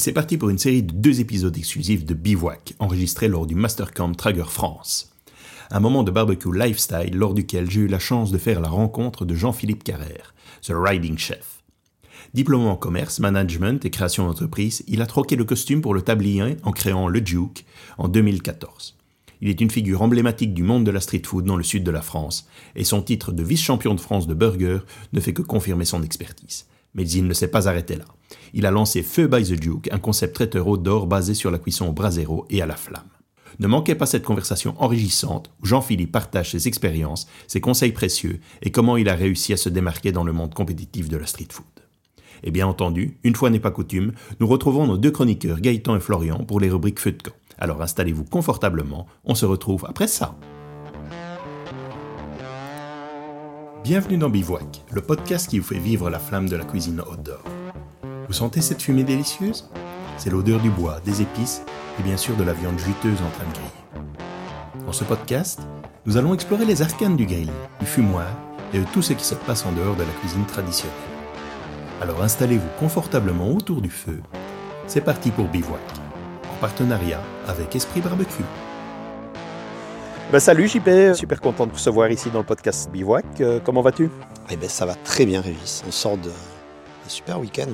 c'est parti pour une série de deux épisodes exclusifs de Bivouac, enregistrés lors du Mastercamp Trager France. Un moment de barbecue lifestyle lors duquel j'ai eu la chance de faire la rencontre de Jean-Philippe Carrère, The Riding Chef. Diplômé en commerce, management et création d'entreprise, il a troqué le costume pour le tablier en créant le Duke en 2014. Il est une figure emblématique du monde de la street food dans le sud de la France, et son titre de vice-champion de France de burger ne fait que confirmer son expertise. Mais il ne s'est pas arrêté là. Il a lancé Feu by the Duke, un concept traiteur haut d'or basé sur la cuisson au brasero et à la flamme. Ne manquez pas cette conversation enrichissante où Jean-Philippe partage ses expériences, ses conseils précieux et comment il a réussi à se démarquer dans le monde compétitif de la street food. Et bien entendu, une fois n'est pas coutume, nous retrouvons nos deux chroniqueurs Gaëtan et Florian pour les rubriques Feu de camp. Alors installez-vous confortablement, on se retrouve après ça. Bienvenue dans Bivouac, le podcast qui vous fait vivre la flamme de la cuisine outdoor. Vous sentez cette fumée délicieuse? C'est l'odeur du bois, des épices et bien sûr de la viande juteuse en train de griller. Dans ce podcast, nous allons explorer les arcanes du grill, du fumoir et de tout ce qui se passe en dehors de la cuisine traditionnelle. Alors installez-vous confortablement autour du feu. C'est parti pour Bivouac, en partenariat avec Esprit Barbecue. Ben salut JP, super content de vous recevoir ici dans le podcast Bivouac. Euh, comment vas-tu? Eh ben ça va très bien Révis. On sort de un super week-end.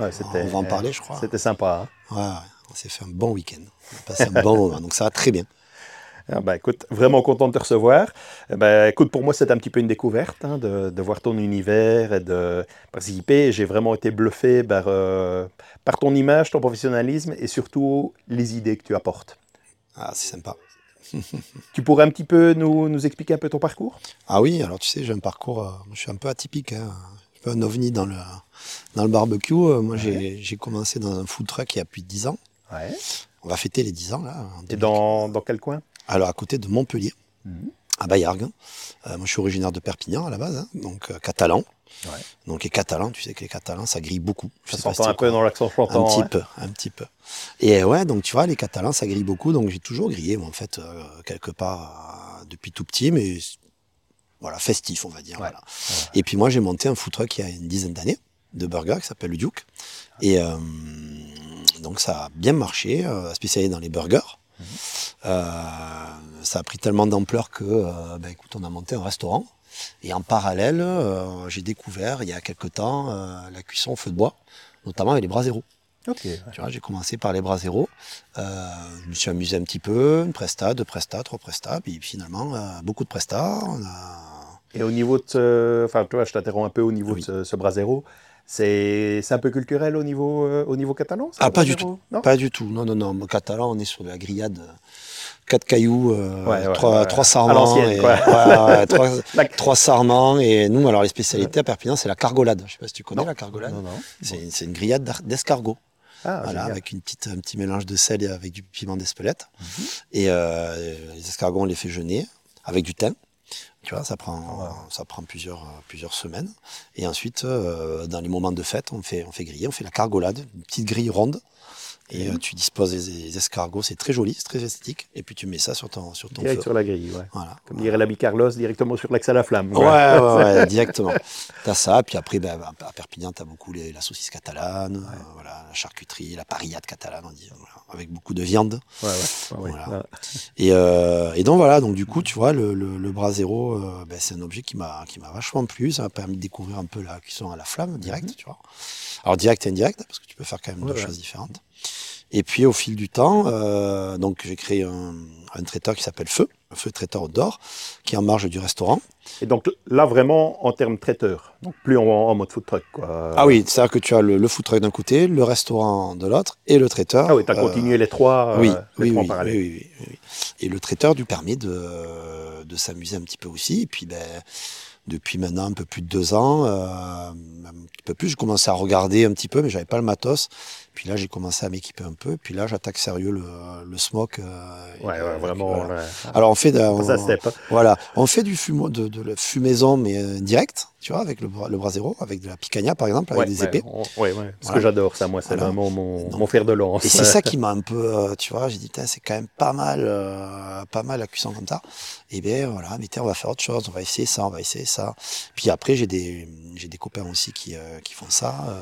hein. Ouais, on va en parler je crois. C'était sympa. hein ouais, on s'est fait un bon week-end. On a passé un bon moment, donc ça va très bien. Ah ben, écoute, vraiment content de te recevoir. Eh Ben, écoute, pour moi, c'est un petit peu une découverte hein, de, de voir ton univers et de participer. J'ai vraiment été bluffé par, euh, par ton image, ton professionnalisme et surtout les idées que tu apportes. Ah, c'est sympa. Tu pourrais un petit peu nous, nous expliquer un peu ton parcours? Ah oui, alors tu sais, j'ai un parcours, euh, je suis un peu atypique. Hein. Je suis un peu un ovni dans le, dans le barbecue. Euh, Moi, j'ai j'ai commencé dans un food truck il y a plus de 10 ans. Ouais. On va fêter les 10 ans là. Et 2000. dans, dans quel coin? Alors à côté de Montpellier, Mhm. à Bayargues. Euh, moi, je suis originaire de Perpignan à la base, hein, donc euh, catalan. Ouais. Donc les catalans, tu sais que les catalans, ça grille beaucoup. Je Ça s'entend un peu dans l'accent Un chantant. petit peu, un petit peu. Et euh, ouais, donc tu vois, les Catalans, ça grille beaucoup, donc j'ai toujours grillé, moi, en fait, euh, quelque part, euh, depuis tout petit, mais voilà, festif, on va dire. Ouais. Voilà. Et puis moi, j'ai monté un food truck il y a une dizaine d'années, de burger, qui s'appelle le Duke. Et euh, donc ça a bien marché, spécialisé dans les burgers. Mhm. Euh, ça a pris tellement d'ampleur que, euh, ben, écoute, on a monté un restaurant. Et en parallèle, euh, j'ai découvert il y a quelque temps euh, la cuisson au feu de bois, notamment avec les bras zéro. Ok. Tu vois, j'ai commencé par les bras zéro. Euh, je me suis amusé un petit peu, une presta, deux prestas, trois prestas, puis finalement, euh, beaucoup de prestas. A... Et au niveau de. Enfin, tu vois, je t'interromps un peu au niveau Oui. de ce, ce brasero. C'est c'est un peu culturel au niveau, euh, au niveau catalan ça, Ah, pas du brasero Non? Pas du tout, non, non, non. Au catalan, on est sur de la grillade. Quatre cailloux, euh, Ouais, ouais, trois, ouais. trois À sarments. et- trois, La- trois sarments. Et nous, alors, les spécialités à Perpignan, c'est la cargolade. Je sais pas si tu connais Non. la cargolade. Non, non. C'est une grillade d'escargot. Ah, voilà, avec une petite, un petit mélange de sel et avec du piment d'Espelette. Mhm. Et euh, les escargots, on les fait jeûner avec du thym. Tu vois, ça prend, Ah ça prend plusieurs, plusieurs semaines. Et ensuite, euh, dans les moments de fête, on fait, on fait griller, on fait la cargolade, une petite grille ronde. Et Mhm. euh, tu disposes des, des escargots, c'est très joli, c'est très esthétique. Et puis tu mets ça sur ton, sur ton Direct feu. sur la grille, ouais. Voilà. Comme dirait l'ami Carlos, directement sur l'axe à la flamme. Ouais, ouais, ouais, directement. T'as ça, puis après, ben, à Perpignan, t'as beaucoup les- la saucisse catalane, euh, voilà, la charcuterie, la parillade catalane, on dit, voilà, avec beaucoup de viande. Ouais, ouais, ouais, ouais. Voilà. Ouais. Et, euh, et donc voilà, donc du coup, tu vois, le, le, le brasero, euh, ben, c'est un objet qui m'a vachement plu. Ça m'a permis de découvrir un peu la cuisson à la flamme, direct, tu vois. Alors direct et indirect, parce que tu peux faire quand même Mhm. Ouais, deux ouais. choses différentes. Et puis au fil du temps, euh, donc j'ai créé un, un traiteur qui s'appelle Feu, un Feu traiteur d'or, qui est en marge du restaurant. Et donc là, vraiment, en termes traiteur, donc plus en, en mode food truck, quoi. Ah oui, c'est-à-dire que tu as le, le food truck d'un côté, le restaurant de l'autre et le traiteur. Ah oui, tu as euh, continué les trois, euh, oui, les oui, trois en oui, parallèle. oui, oui, oui, oui. Et le traiteur lui permet de, de s'amuser un petit peu aussi. Et puis, ben, depuis maintenant un peu plus de deux ans, euh, un petit peu plus, j'ai commencé à regarder un petit peu, mais j'avais pas le matos. Puis là, j'ai commencé à m'équiper un peu. Puis là, j'attaque sérieux le, le smoke. euh, Ouais, ouais, euh, vraiment. voilà. ouais. Alors, on fait, de- on- ça step. voilà, on fait du de, de la fumaison, mais euh, direct, tu vois, avec le, bras- le brasero, avec de la picanha, par exemple, avec Ouais, des ouais, épées. on- ouais, ouais. Ce que j'adore, ça, moi, c'est Voilà. vraiment mon, fer de lance. Et c'est ça qui m'a un peu, euh, tu vois, j'ai dit, c'est quand même pas mal, euh, pas mal la cuisson comme ça. Et bien voilà, mais on va faire autre chose, on va essayer ça, on va essayer ça. Puis après, j'ai des, j'ai des copains aussi qui, euh, qui font ça. euh,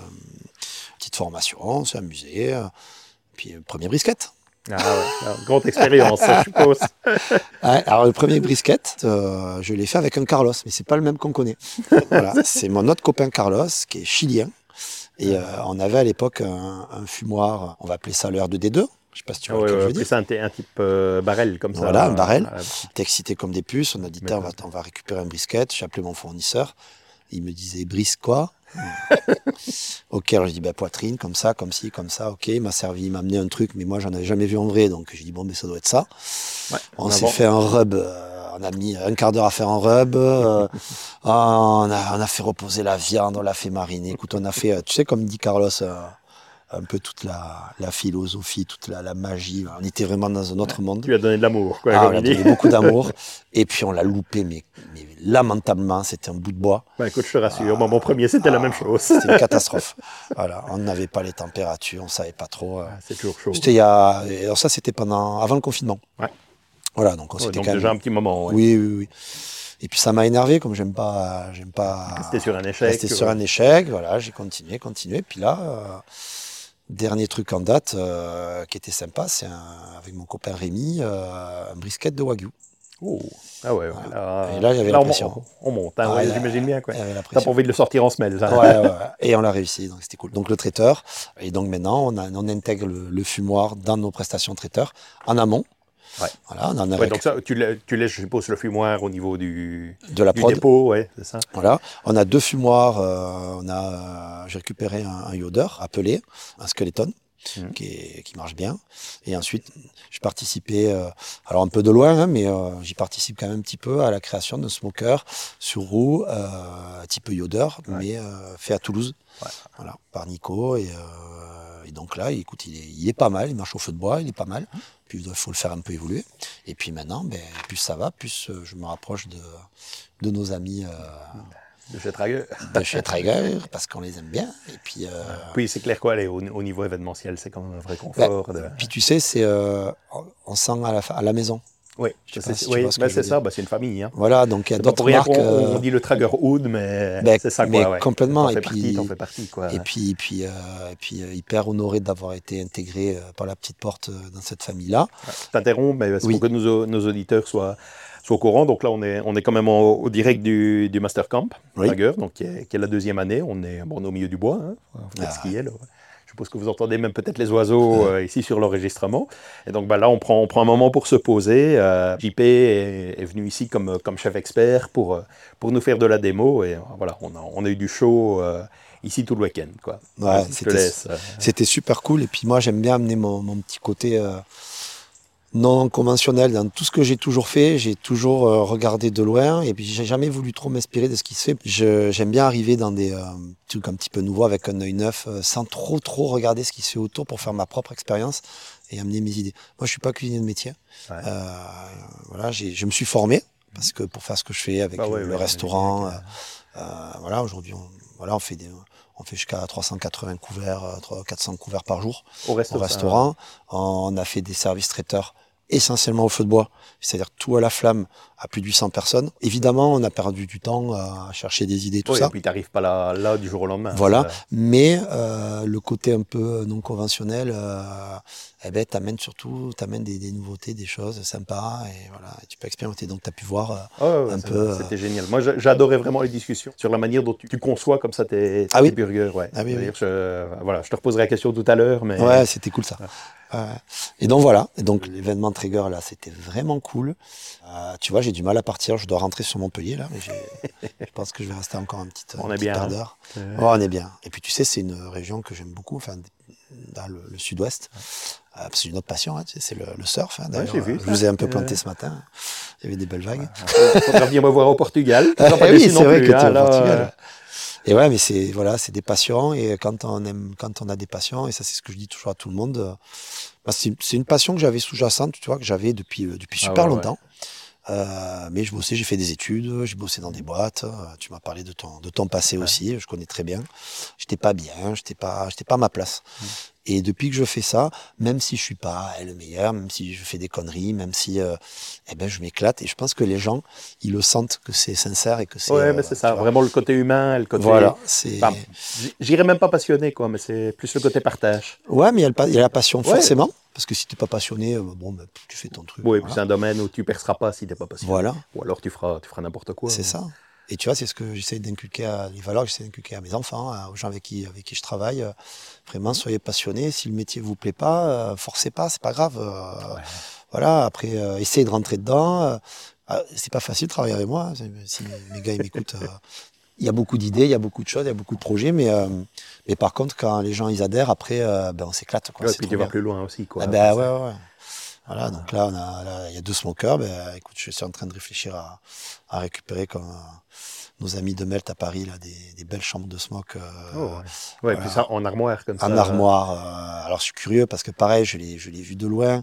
Petite formation, amusé. euh, Puis, euh, premier brisket. Ah ouais, alors, grande expérience, je suppose. Ouais, alors, le premier brisket, euh, je l'ai fait avec un Carlos, mais c'est pas le même qu'on connaît. Voilà, c'est mon autre copain Carlos, qui est chilien. Et euh, on avait à l'époque un, un fumoir, on va appeler ça le R2D2. Je sais pas si tu vois ouais, ce que je veux dire. un, type euh, barrel comme ça. Voilà, un barrel. T'es excité comme des puces. On a dit, tiens, on va, on va récupérer un brisket. J'ai appelé mon fournisseur. Il me disait, brise quoi? Ok, alors je dis, ben, poitrine, comme ça, comme ci, comme ça. Ok, il m'a servi, il m'a amené un truc, mais moi, j'en avais jamais vu en vrai. Donc, j'ai dit, bon, mais ça doit être ça. ouais, On s'est fait un rub. euh, on a mis un quart d'heure à faire un rub. euh, ah, on, a, on a fait reposer la viande, on l'a fait mariner. Écoute, on a fait, euh, tu sais, comme dit Carlos, un peu toute la, la philosophie, toute la, la magie. On était vraiment dans un autre monde. Tu lui as donné de l'amour, quoi, Ah, on comme a donné beaucoup d'amour. Et puis on l'a loupé, mais, mais lamentablement, c'était un bout de bois. Bah, écoute, je te rassure, moi, mon premier, c'était la même chose. C'était une catastrophe. voilà, on n'avait pas les températures, on savait pas trop. euh. Ah, C'est toujours chaud. C'était il y a, alors ça, c'était pendant avant le confinement. Ouais. Voilà, donc on Ouais, s'était quand déjà un petit moment. ouais. Oui, oui, oui. Et puis ça m'a énervé, comme j'aime pas, j'aime pas. Rester sur un échec. Rester sur ouais. un échec, voilà, j'ai continué, continué. Puis là, euh, dernier truc en date euh, qui était sympa, c'est avec mon copain Rémi, euh, un brisket de wagyu. Oh. Ah ouais, ouais, là, Et là, j'avais on, l'impression. mon- on monte, hein, Ah, ouais, j'imagine bien. Quoi. Il y T'as pas envie de le sortir en semelle. ça. Ouais. Et on l'a réussi, donc c'était cool. Donc le traiteur, et donc maintenant on, a- on intègre le, le fumoir dans nos prestations traiteurs en amont. Ouais. Voilà, on en a Ouais, donc ça, tu, la- tu laisses, je suppose, le fumoir au niveau du, de la du prod. dépôt, ouais, c'est ça. Voilà, on a deux fumoirs. euh, on a, euh, j'ai récupéré un, un Yoder appelé, un skeleton, Mhm. qui, est- qui marche bien. Et ensuite, je participais, euh, alors un peu de loin, hein, mais euh, j'y participe quand même un petit peu à la création d'un smoker sur roue, euh, type Yoder, Ouais. mais euh, fait à Toulouse. Ouais. Voilà, par Nico. Et, euh, et donc là, écoute, il est, il est pas mal. Il marche au feu de bois, il est pas mal. Puis il faut le faire un peu évoluer. Et puis maintenant, ben, plus ça va, plus euh, je me rapproche de, de nos amis. euh, De chez Trager. de chez Traeger parce qu'on les aime bien. Et puis, euh, Oui, c'est clair quoi, au, au niveau événementiel, c'est quand même un vrai confort. de- puis tu sais, c'est euh, on sent à la, à la maison. Oui, c'est si bah, c'est ça, bah, c'est une famille. Hein. Voilà, donc il y a d'autres marques. qu'on euh, on dit le Trager Hood, mais Ben, c'est ça mais quoi. ouais. complètement, et puis- partie, partie quoi. Et puis, et puis, euh, puis euh, hyper honoré d'avoir été intégré par la petite porte dans cette famille-là. Je t'interromps, mais c'est Oui. pour que nos, nos auditeurs soient, soient au courant. Donc là, on est, on est quand même au, au direct du, du Master Camp, Oui. Trager, donc qui est, qui est la deuxième année. On est, bon, on est au milieu du bois, hein. Faut peut-être Ah. skier, là. Je suppose que vous entendez même peut-être les oiseaux euh, ici sur l'enregistrement. Et donc bah, là, on prend, on prend un moment pour se poser. Euh, JP est, est venu ici comme, comme chef expert pour, euh, pour nous faire de la démo. Et voilà, on a, on a eu du show euh, ici tout le week-end. Quoi. Ouais, c'était- C'était super cool. Et puis moi, j'aime bien amener mon, mon petit côté non conventionnel dans tout ce que j'ai toujours fait. J'ai toujours euh, regardé de loin et puis j'ai jamais voulu trop m'inspirer de ce qui se fait. Je- J'aime bien arriver dans des euh, trucs un petit peu nouveaux avec un œil neuf, euh, sans trop trop regarder ce qui se fait autour pour faire ma propre expérience et amener mes idées. Moi, je suis pas cuisinier de métier. Ouais. Euh, voilà, je me suis formé parce que pour faire ce que je fais avec Bah ouais, le ouais, restaurant. euh, voilà, aujourd'hui, on, voilà, on fait des, on fait jusqu'à 380 couverts, euh, 300, 400 couverts par jour Au resto, au restaurant. On a fait des services traiteurs essentiellement au feu de bois, c'est-à-dire tout à la flamme à plus de 800 personnes. Évidemment, on a perdu du temps à chercher des idées, tout Oui, ça. Et puis, tu n'arrives pas là, là du jour au lendemain. Voilà, mais euh, le côté un peu non conventionnel, euh, eh ben, t'amène surtout, t'amène des, des nouveautés, des choses sympas, et voilà, tu peux expérimenter. Donc, tu as pu voir euh, ouais, un peu, euh, C'était génial. Moi, j'a- j'adorais vraiment les discussions sur la manière dont tu, tu conçois comme ça tes, tes Ah oui. burgers. Ouais. Ah oui, Je, voilà, je te reposerai la question tout à l'heure, mais Ouais, c'était cool ça. Ouais. Et donc voilà, et donc l'événement Trigger là, c'était vraiment cool. Euh, tu vois, j'ai du mal à partir, je dois rentrer sur Montpellier là, mais je pense que je vais rester encore un petit, On un est petit bien, quart hein. d'heure. Oh, on est bien. Et puis tu sais, c'est une région que j'aime beaucoup, enfin dans le, le sud-ouest. Euh, c'est une autre passion, hein, tu sais, c'est le, le surf. hein, vu je vous ai un peu planté ce matin. Il y avait des belles vagues. faudra venir me voir au Portugal. Tu Ah, pas oui, c'est vrai plus, que tu es hein, au là, Portugal. euh, Et ouais, mais c'est voilà, c'est des passions et quand on aime, quand on a des passions et ça c'est ce que je dis toujours à tout le monde. bah, c'est une passion que j'avais sous-jacente, tu vois, que j'avais depuis euh, depuis Ah super ouais. longtemps. Euh, mais je bossais, j'ai fait des études, j'ai bossé dans des boîtes. euh, tu m'as parlé de ton de ton passé aussi, je connais très bien. J'étais pas bien, j'étais pas j'étais pas à ma place. Et depuis que je fais ça, même si je suis pas le meilleur, même si je fais des conneries, même si euh, eh ben, je m'éclate. Et je pense que les gens, ils le sentent que c'est sincère et que c'est. Ouais, mais c'est ça. Vraiment le côté humain, le côté. Voilà. c'est J'irais même pas passionné, quoi, mais c'est plus le côté partage. Ouais, mais il y a, le, il y a la passion, forcément. Parce que si tu n'es pas passionné, bon, ben, tu fais ton truc. Oui, et puis c'est un domaine où tu perceras pas si tu n'es pas passionné. Voilà. Ou alors tu feras, tu feras n'importe quoi. C'est ça. Et tu vois, c'est ce que j'essaie d'inculquer à les valeurs que j'essaie d'inculquer à mes enfants, aux gens avec qui, avec qui je travaille. Vraiment, soyez passionnés. Si le métier vous plaît pas, euh, forcez pas, c'est pas grave. Euh, voilà. Après, euh, essayez de rentrer dedans. Ah, c'est pas facile de travailler avec moi. Hein, si mes gars m'écoutent, il y a beaucoup d'idées, il y a beaucoup de choses, il y a beaucoup de projets, mais, mais par contre, quand les gens ils adhèrent, après, ben, on s'éclate. Quoi, et puis tu vas plus loin aussi. Quoi, ah, ben, ouais, ouais, Voilà, donc là, on a, il y a deux smokers. Ben, écoute, je suis en train de réfléchir à, à récupérer comme, nos amis de Melt à Paris, là, des, belles chambres de smoke. Euh, oh, ouais, puis ça en armoire comme ça. En armoire. Euh, alors je suis curieux parce que pareil, je l'ai, je l'ai vu de loin.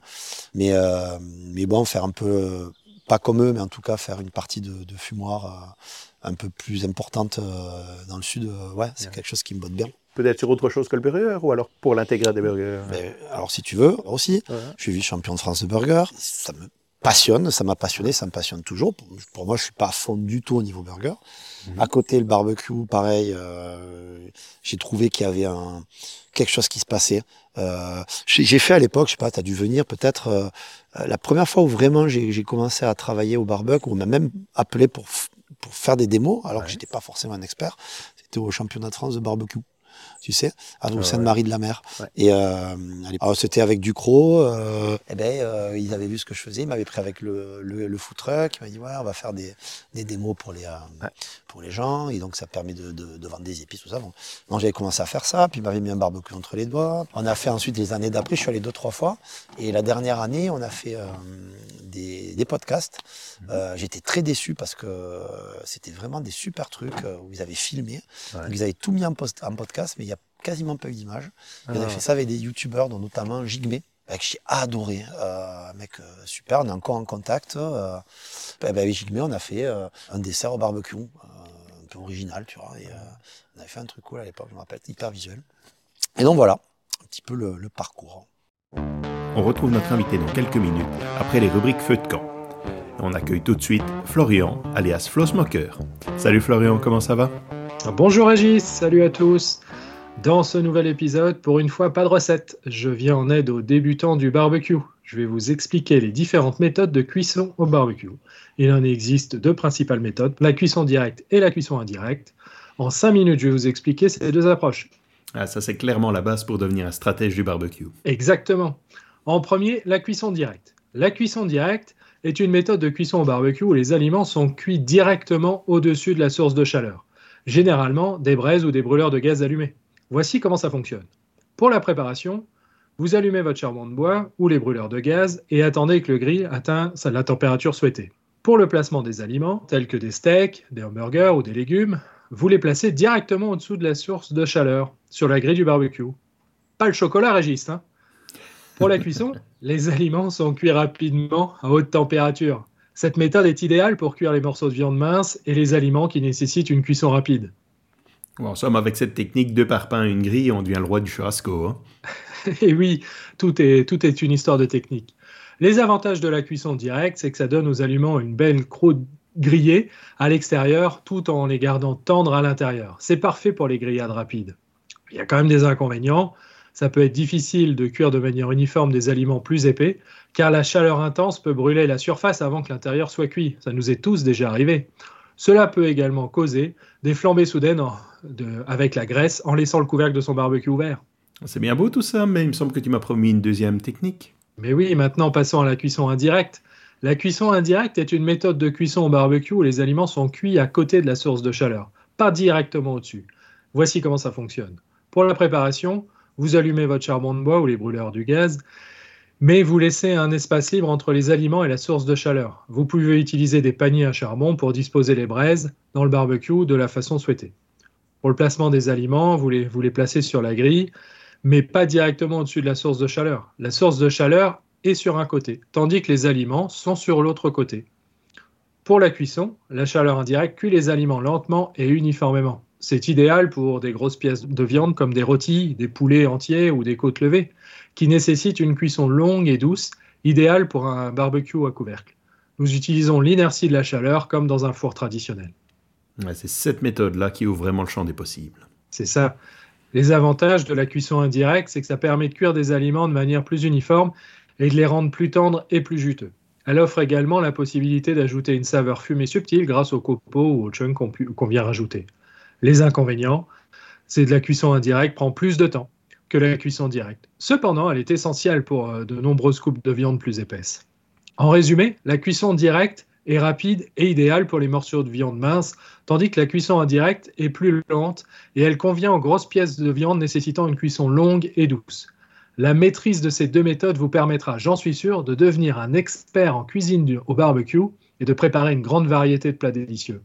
Mais, euh, mais bon, faire un peu, pas comme eux, mais en tout cas faire une partie de, fumoir un peu plus importante dans le sud, ouais, c'est quelque chose qui me botte bien. Peut-être sur autre chose que le burger ou alors pour l'intégrer des burgers ben, Alors si tu veux, aussi. Je suis vice-champion de France de burger. Ça me passionne, ça m'a passionné, ça me passionne toujours. Pour moi, je suis pas à fond du tout au niveau burger. Mhm. À côté, le barbecue, pareil, euh, j'ai trouvé qu'il y avait un, quelque chose qui se passait. Euh, j'ai fait à l'époque, je sais pas, tu as dû venir peut-être, euh, la première fois où vraiment j'ai commencé à travailler au barbecue, on m'a même appelé pour, pour faire des démos, alors que j'étais pas forcément un expert, c'était au championnat de France de barbecue tu sais, à ah Sainte-Marie de la Mer. Et euh, c'était avec Ducrot. Euh, et eh ben, euh, ils avaient vu ce que je faisais. Ils m'avaient pris avec le, le, le food truck. Ils m'ont dit, ouais, on va faire des, des démos pour les, euh, pour les gens. Et donc, ça permet de, de, de vendre des épices, tout ça. Donc, j'avais commencé à faire ça. Puis, ils m'avaient mis un barbecue entre les doigts. On a fait ensuite les années d'après. Je suis allé deux, trois fois. Et la dernière année, on a fait des, des, podcasts. Mhm. J'étais très déçu parce que c'était vraiment des super trucs où ils avaient filmé. Donc, ils avaient tout mis en, post, en podcast, mais il y a quasiment pas eu d'image. Il ah. fait ça avec des youtubeurs, dont notamment Jigme, que j'ai adoré. Euh, mec euh, super, on est encore en contact. Euh, ben, avec Jigme, on a fait euh, un dessert au barbecue, un peu original, tu vois. Et, on avait fait un truc cool à l'époque, je me rappelle, hyper visuel. Et donc voilà, un petit peu le, le parcours. On retrouve notre invité dans quelques minutes, après les rubriques Feu de camp. On accueille tout de suite Florian, alias Flo Smoker. Salut Florian, comment ça va? Bonjour Régis, salut à tous. Dans ce nouvel épisode, pour une fois, pas de recette. Je viens en aide aux débutants du barbecue. Je vais vous expliquer les différentes méthodes de cuisson au barbecue. Il en existe deux principales méthodes, la cuisson directe et la cuisson indirecte. En cinq minutes, je vais vous expliquer ces deux approches. Ah, ça c'est clairement la base pour devenir un stratège du barbecue. Exactement. En premier, la cuisson directe. La cuisson directe est une méthode de cuisson au barbecue où les aliments sont cuits directement au-dessus de la source de chaleur, généralement des braises ou des brûleurs de gaz allumés. Voici comment ça fonctionne. Pour la préparation, vous allumez votre charbon de bois ou les brûleurs de gaz et attendez que le grill atteigne la température souhaitée. Pour le placement des aliments, tels que des steaks, des hamburgers ou des légumes, vous les placez directement au-dessous de la source de chaleur, sur la grille du barbecue. Pas le chocolat, Régis. Hein Pour la cuisson, les aliments sont cuits rapidement à haute température. Cette méthode est idéale pour cuire les morceaux de viande mince et les aliments qui nécessitent une cuisson rapide. En somme, avec cette technique, deux par pain, une grille, on devient le roi du churrasco. Hein. Et oui, tout est, tout est une histoire de technique. Les avantages de la cuisson directe, c'est que ça donne aux aliments une belle croûte grillée à l'extérieur tout en les gardant tendres à l'intérieur. C'est parfait pour les grillades rapides. Il y a quand même des inconvénients. Ça peut être difficile de cuire de manière uniforme des aliments plus épais, car la chaleur intense peut brûler la surface avant que l'intérieur soit cuit. Ça nous est tous déjà arrivé. Cela peut également causer des flambées soudaines avec la graisse en laissant le couvercle de son barbecue ouvert. C'est bien beau tout ça, mais il me semble que tu m'as promis une deuxième technique. Mais oui, maintenant passons à la cuisson indirecte. La cuisson indirecte est une méthode de cuisson au barbecue où les aliments sont cuits à côté de la source de chaleur, pas directement au-dessus. Voici comment ça fonctionne. Pour la préparation, vous allumez votre charbon de bois ou les brûleurs du gaz mais vous laissez un espace libre entre les aliments et la source de chaleur. Vous pouvez utiliser des paniers à charbon pour disposer les braises dans le barbecue de la façon souhaitée. Pour le placement des aliments, vous les, placez sur la grille, mais pas directement au-dessus de la source de chaleur. La source de chaleur est sur un côté, tandis que les aliments sont sur l'autre côté. Pour la cuisson, la chaleur indirecte cuit les aliments lentement et uniformément. C'est idéal pour des grosses pièces de viande comme des rôtis, des poulets entiers ou des côtes levées, qui nécessitent une cuisson longue et douce, idéale pour un barbecue à couvercle. Nous utilisons l'inertie de la chaleur comme dans un four traditionnel. c'est cette méthode-là qui ouvre vraiment le champ des possibles. C'est ça. Les avantages de la cuisson indirecte, c'est que ça permet de cuire des aliments de manière plus uniforme et de les rendre plus tendres et plus juteux. Elle offre également la possibilité d'ajouter une saveur fumée subtile grâce au copeaux ou au chunk qu'on vient rajouter. Les inconvénients, c'est que la cuisson indirecte prend plus de temps que la cuisson directe. Cependant, elle est essentielle pour euh, de nombreuses coupes de viande plus épaisses. En résumé, la cuisson directe est rapide et idéale pour les morceaux de viande mince, tandis que la cuisson indirecte est plus lente et elle convient aux grosses pièces de viande nécessitant une cuisson longue et douce. La maîtrise de ces deux méthodes vous permettra, j'en suis sûr, de devenir un expert en cuisine au barbecue et de préparer une grande variété de plats délicieux.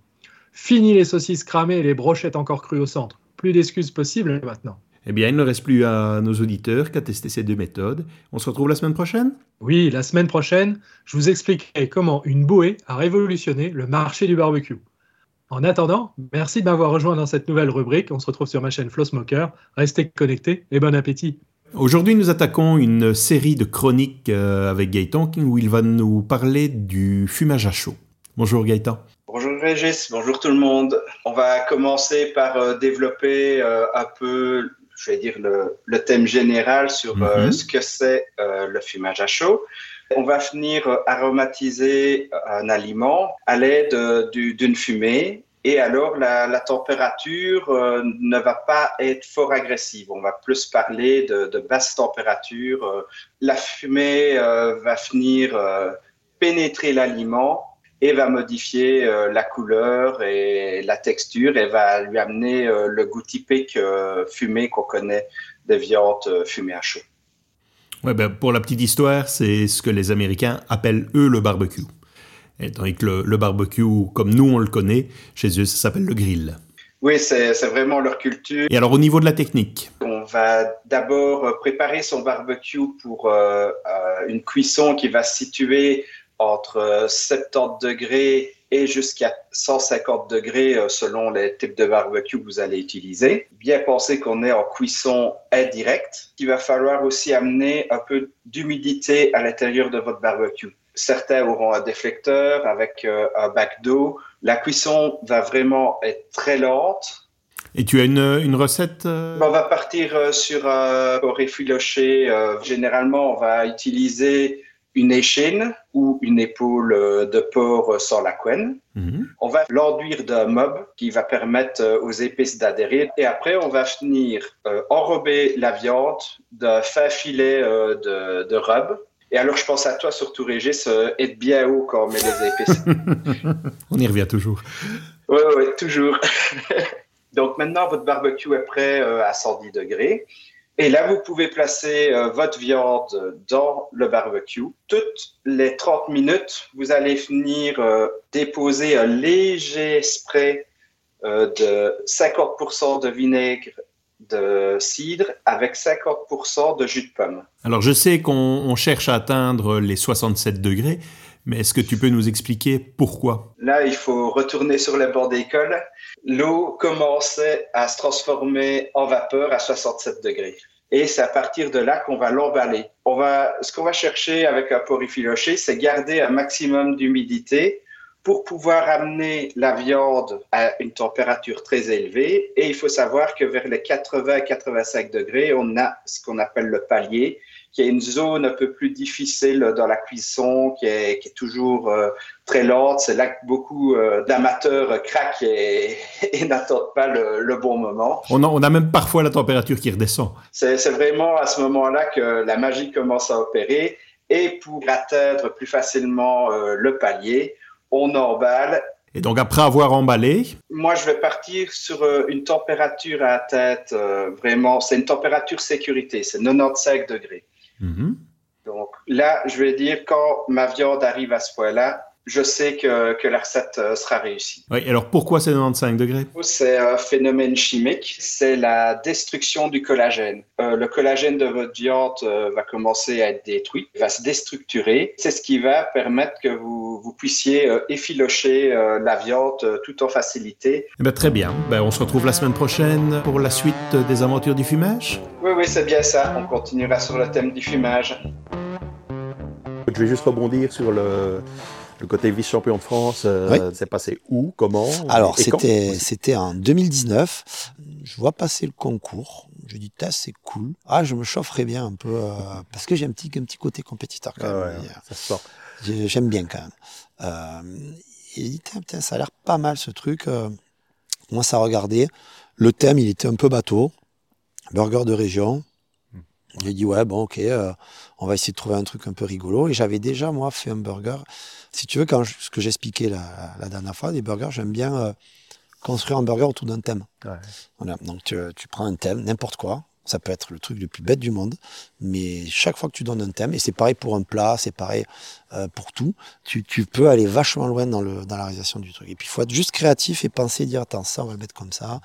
Fini les saucisses cramées et les brochettes encore crues au centre. Plus d'excuses possibles maintenant. Eh bien, il ne reste plus à nos auditeurs qu'à tester ces deux méthodes. On se retrouve la semaine prochaine? Oui, la semaine prochaine, je vous expliquerai comment une bouée a révolutionné le marché du barbecue. En attendant, merci de m'avoir rejoint dans cette nouvelle rubrique. On se retrouve sur ma chaîne Flow Smoker. Restez connectés et bon appétit. Aujourd'hui, nous attaquons une série de chroniques euh, avec Gaëtan où il va nous parler du fumage à chaud. Bonjour Gaëtan. Bonjour Régis, bonjour tout le monde. On va commencer par euh, développer euh, un peu je vais dire, le, thème général sur euh, mhm. ce que c'est euh, le fumage à chaud. On va venir euh, aromatiser un aliment à l'aide d'une fumée et alors la, température ne va pas être fort agressive. On va plus parler de, de basse température. la fumée va venir pénétrer l'aliment et va modifier euh, la couleur et la texture et va lui amener euh, le goût typique euh, fumé qu'on connaît des viandes fumées à chaud. Ouais, ben, pour la petite histoire, c'est ce que les Américains appellent eux le barbecue. Et tandis que le, barbecue, comme nous on le connaît, chez eux ça s'appelle le grill. Oui, c'est vraiment leur culture. Et alors au niveau de la technique? On va d'abord préparer son barbecue pour une cuisson qui va se situer entre 70 degrés et jusqu'à 150 degrés euh, selon les types de barbecue que vous allez utiliser. Bien penser qu'on est en cuisson indirecte. Il va falloir aussi amener un peu d'humidité à l'intérieur de votre barbecue. Certains auront un déflecteur avec euh, un bac d'eau. La cuisson va vraiment être très lente. Et tu as une, une recette euh? On va partir sur un effiloché. généralement, on va utiliser une échine ou une épaule euh, de porc sans la couenne. Mhm. On va l'enduire d'un mob qui va permettre euh, aux épices d'adhérer. Et après, on va venir euh, enrober la viande d'un fin filet de, de rub. Et alors, je pense à toi surtout, Régis, être bien haut quand on met les épices. on y revient toujours. Oui, oui, toujours. Donc maintenant, votre barbecue est prêt à 110 degrés. Et là, vous pouvez placer euh, votre viande dans le barbecue. Toutes les 30 minutes, vous allez venir euh, déposer un léger spray euh, de 50% de vinaigre de cidre avec 50% de jus de pomme. Alors, je sais qu'on cherche à atteindre les 67 degrés, mais est-ce que tu peux nous expliquer pourquoi? Là, il faut retourner sur les bords d'école. L'eau commençait à se transformer en vapeur à 67 degrés. Et c'est à partir de là qu'on va l'emballer. On va, ce qu'on va chercher avec un porc effiloché, c'est garder un maximum d'humidité pour pouvoir amener la viande à une température très élevée. Et il faut savoir que vers les 80-85 degrés, on a ce qu'on appelle le palier, qui est une zone un peu plus difficile dans la cuisson, qui est, qui est toujours euh, très lente. C'est là que beaucoup euh, d'amateurs craquent et, n'attendent pas le, le, bon moment. On a, on a même parfois la température qui redescend. C'est vraiment à ce moment-là que la magie commence à opérer. Et pour atteindre plus facilement euh, le palier, on emballe et donc après avoir emballé? Moi, je vais partir sur une température à tête, vraiment, c'est une température sécurité, c'est 95 degrés. Mhm. Donc là, je vais dire, quand ma viande arrive à ce point-là, je sais que, que, la recette euh, sera réussie. Oui, alors pourquoi c'est 95 degrés? C'est un phénomène chimique, c'est la destruction du collagène. Euh, le collagène de votre viande euh, va commencer à être détruit, va se déstructurer. C'est ce qui va permettre que vous vous, vous puissiez effilocher la viande tout en facilité. Eh ben, très bien. Ben, on se retrouve la semaine prochaine pour la suite des aventures du fumage. Oui, oui, c'est bien ça. On continuera sur le thème du fumage. Je vais juste rebondir sur le, le côté vice-champion de France. Euh, c'est passé où Comment Alors, c'était, c'était en 2019. Je vois passer le concours. Je dis, c'est cool. Ah, je me chaufferais bien un peu euh, parce que j'ai un petit, un petit côté compétiteur quand ah même. ça se sent. J'aime bien quand même. Euh, et dit, ça a l'air pas mal ce truc. moi, ça regardait. Le thème, il était un peu bateau. Burger de région. J'ai dit ouais bon ok euh, on va essayer de trouver un truc un peu rigolo et j'avais déjà moi fait un burger. Si tu veux quand ce que j'expliquais la, la, dernière fois des burgers j'aime bien euh, construire un burger autour d'un thème. Voilà donc tu, tu, prends un thème n'importe quoi ça peut être le truc le plus bête du monde mais chaque fois que tu donnes un thème et c'est pareil pour un plat c'est pareil euh, pour tout tu, tu, peux aller vachement loin dans le dans la réalisation du truc. Et puis il faut être juste créatif et penser dire attends ça on va le mettre comme ça.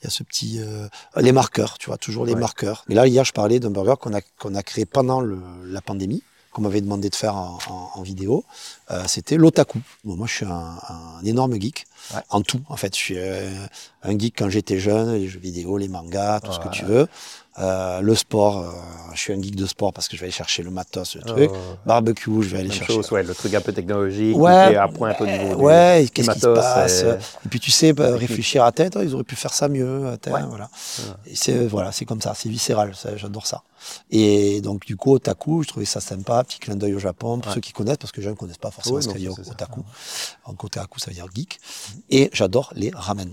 Il y a ce petit euh, les marqueurs, tu vois, toujours les marqueurs. Mais là hier je parlais d'un burger qu'on a qu'on a créé pendant le, la pandémie, qu'on m'avait demandé de faire en, en, vidéo. Euh, C'était l'otaku. Bon, moi je suis un, un énorme geek en tout. En fait, je suis euh, un geek quand j'étais jeune, les jeux vidéo, les mangas, tout ce que tu veux. Euh, le sport, euh, je suis un geek de sport parce que je vais aller chercher le matos, le truc. Barbecue, je vais aller chercher. Chose, ouais, le truc un peu technologique, ouais, à point un peu niveau Ouais, qu'est-ce qui se passe et... puis tu sais, bah, réfléchir à tête, ils auraient pu faire ça mieux. À tête, voilà. C'est voilà, c'est comme ça, c'est viscéral, j'adore ça. Et donc du coup, otaku, je trouvais ça sympa, petit clin d'œil au Japon pour ceux qui connaissent, parce que les gens ne connaissent pas forcément ce que veut dire otaku. Donc otaku, ça veut dire geek. Et j'adore les ramen.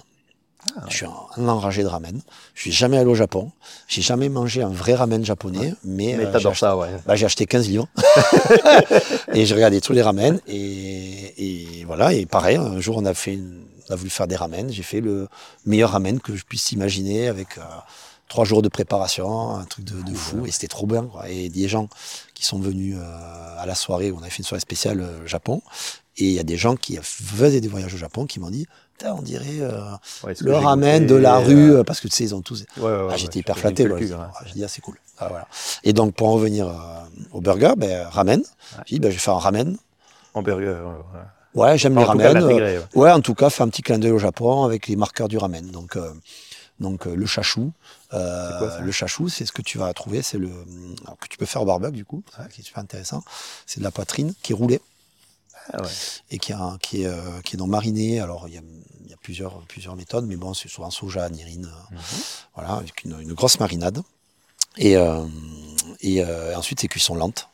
Ah. Je suis un, enragé de ramen. Je suis jamais allé au Japon. J'ai jamais mangé un vrai ramen japonais. Mais, mais euh, t'adores ça, ouais. Bah, j'ai acheté 15 livres. et j'ai regardé tous les ramen. Et, et, voilà. Et pareil, un jour, on a fait on a voulu faire des ramen. J'ai fait le meilleur ramen que je puisse imaginer avec euh, trois jours de préparation, un truc de, de fou. Et c'était trop bien, quoi. Et des gens qui sont venus euh, à la soirée où on avait fait une soirée spéciale Japon. Et il y a des gens qui faisaient des voyages au Japon qui m'ont dit on dirait euh, le ramen de la rue, euh, parce que tu sais, ils ont tous. ah, J'étais hyper flatté. Hein. J'ai dit, ah, c'est cool. Ah, voilà. Et donc, pour en revenir euh, au burger, ben, ramen. J'ai dit, ben, je vais faire un ramen. En burger, ouais. j'aime les ramen. ouais. en tout cas, faire un petit clin d'œil au Japon avec les marqueurs du ramen. Donc, donc le chachou. le chachou, c'est ce que tu vas trouver, c'est le que tu peux faire au barbecue du coup, qui est super intéressant. C'est de la poitrine qui est roulée. Ah et qui, a, qui, est, qui est dans mariné. Alors, il y a plusieurs, plusieurs méthodes, mais bon, c'est souvent soja, nirine, euh, mhm. voilà, avec une, grosse marinade. Et, euh, et euh, ensuite, c'est cuisson lente.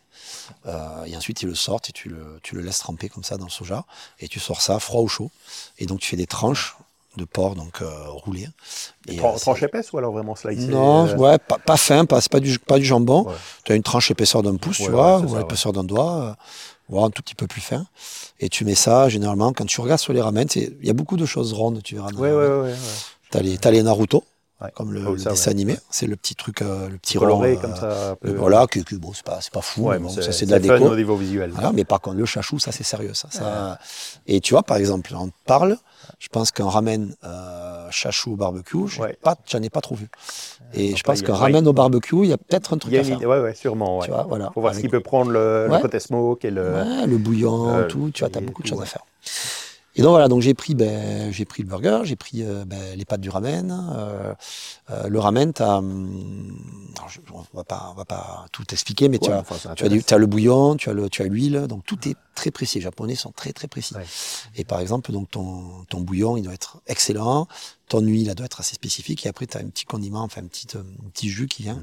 et ensuite, ils le sortent et tu le, tu le laisses tremper comme ça dans le soja. Et tu sors ça froid ou chaud. Et donc, tu fais des tranches de porc donc roulées. Et, tranche épaisse ou alors vraiment slicée Non, ouais, pas, pas fin, pas, pas, du, pas du jambon. Tu as une tranche épaisseur d'un pouce, tu vois, ou épaisseur d'un doigt voire un tout petit peu plus fin. Et tu mets ça, généralement, quand tu regardes sur les ramen, il y a beaucoup de choses rondes, tu verras. Oui, oui, oui. Tu as, les Naruto, comme le, ah dessin animé. C'est le petit truc, euh, le petit Coloré, comme ça. Euh, voilà, que, bon, c'est pas, pas fou. ça, c'est de la déco. au niveau visuel. mais par contre, le chachou, ça, c'est sérieux. Ça, ça... Et tu vois, par exemple, on parle, je pense qu'un ramen euh, chachou au barbecue, j'en ai, pas trop vu. Et je pense qu'un ramen au barbecue, il y a peut-être un truc à faire. Oui, ouais, sûrement. Tu vois, voilà. Faut voir s'il peut prendre le, côté smoke et le. le bouillon, tout. Tu vois, as beaucoup de choses à faire. Et donc voilà, donc j'ai pris, ben, j'ai pris le burger, j'ai pris euh, ben, les pâtes du ramen. Euh, euh, le ramen, t'as, hum, on va pas, on va pas tout expliquer, mais tu as, tu as, as, le bouillon, tu as le, tu as l'huile, donc tout est très précis. Les Japonais sont très très précis. Et par exemple, donc ton, ton bouillon, il doit être excellent. Ton huile, elle doit être assez spécifique. Et après, tu as un petit condiment, enfin un petit, un petit jus qui vient.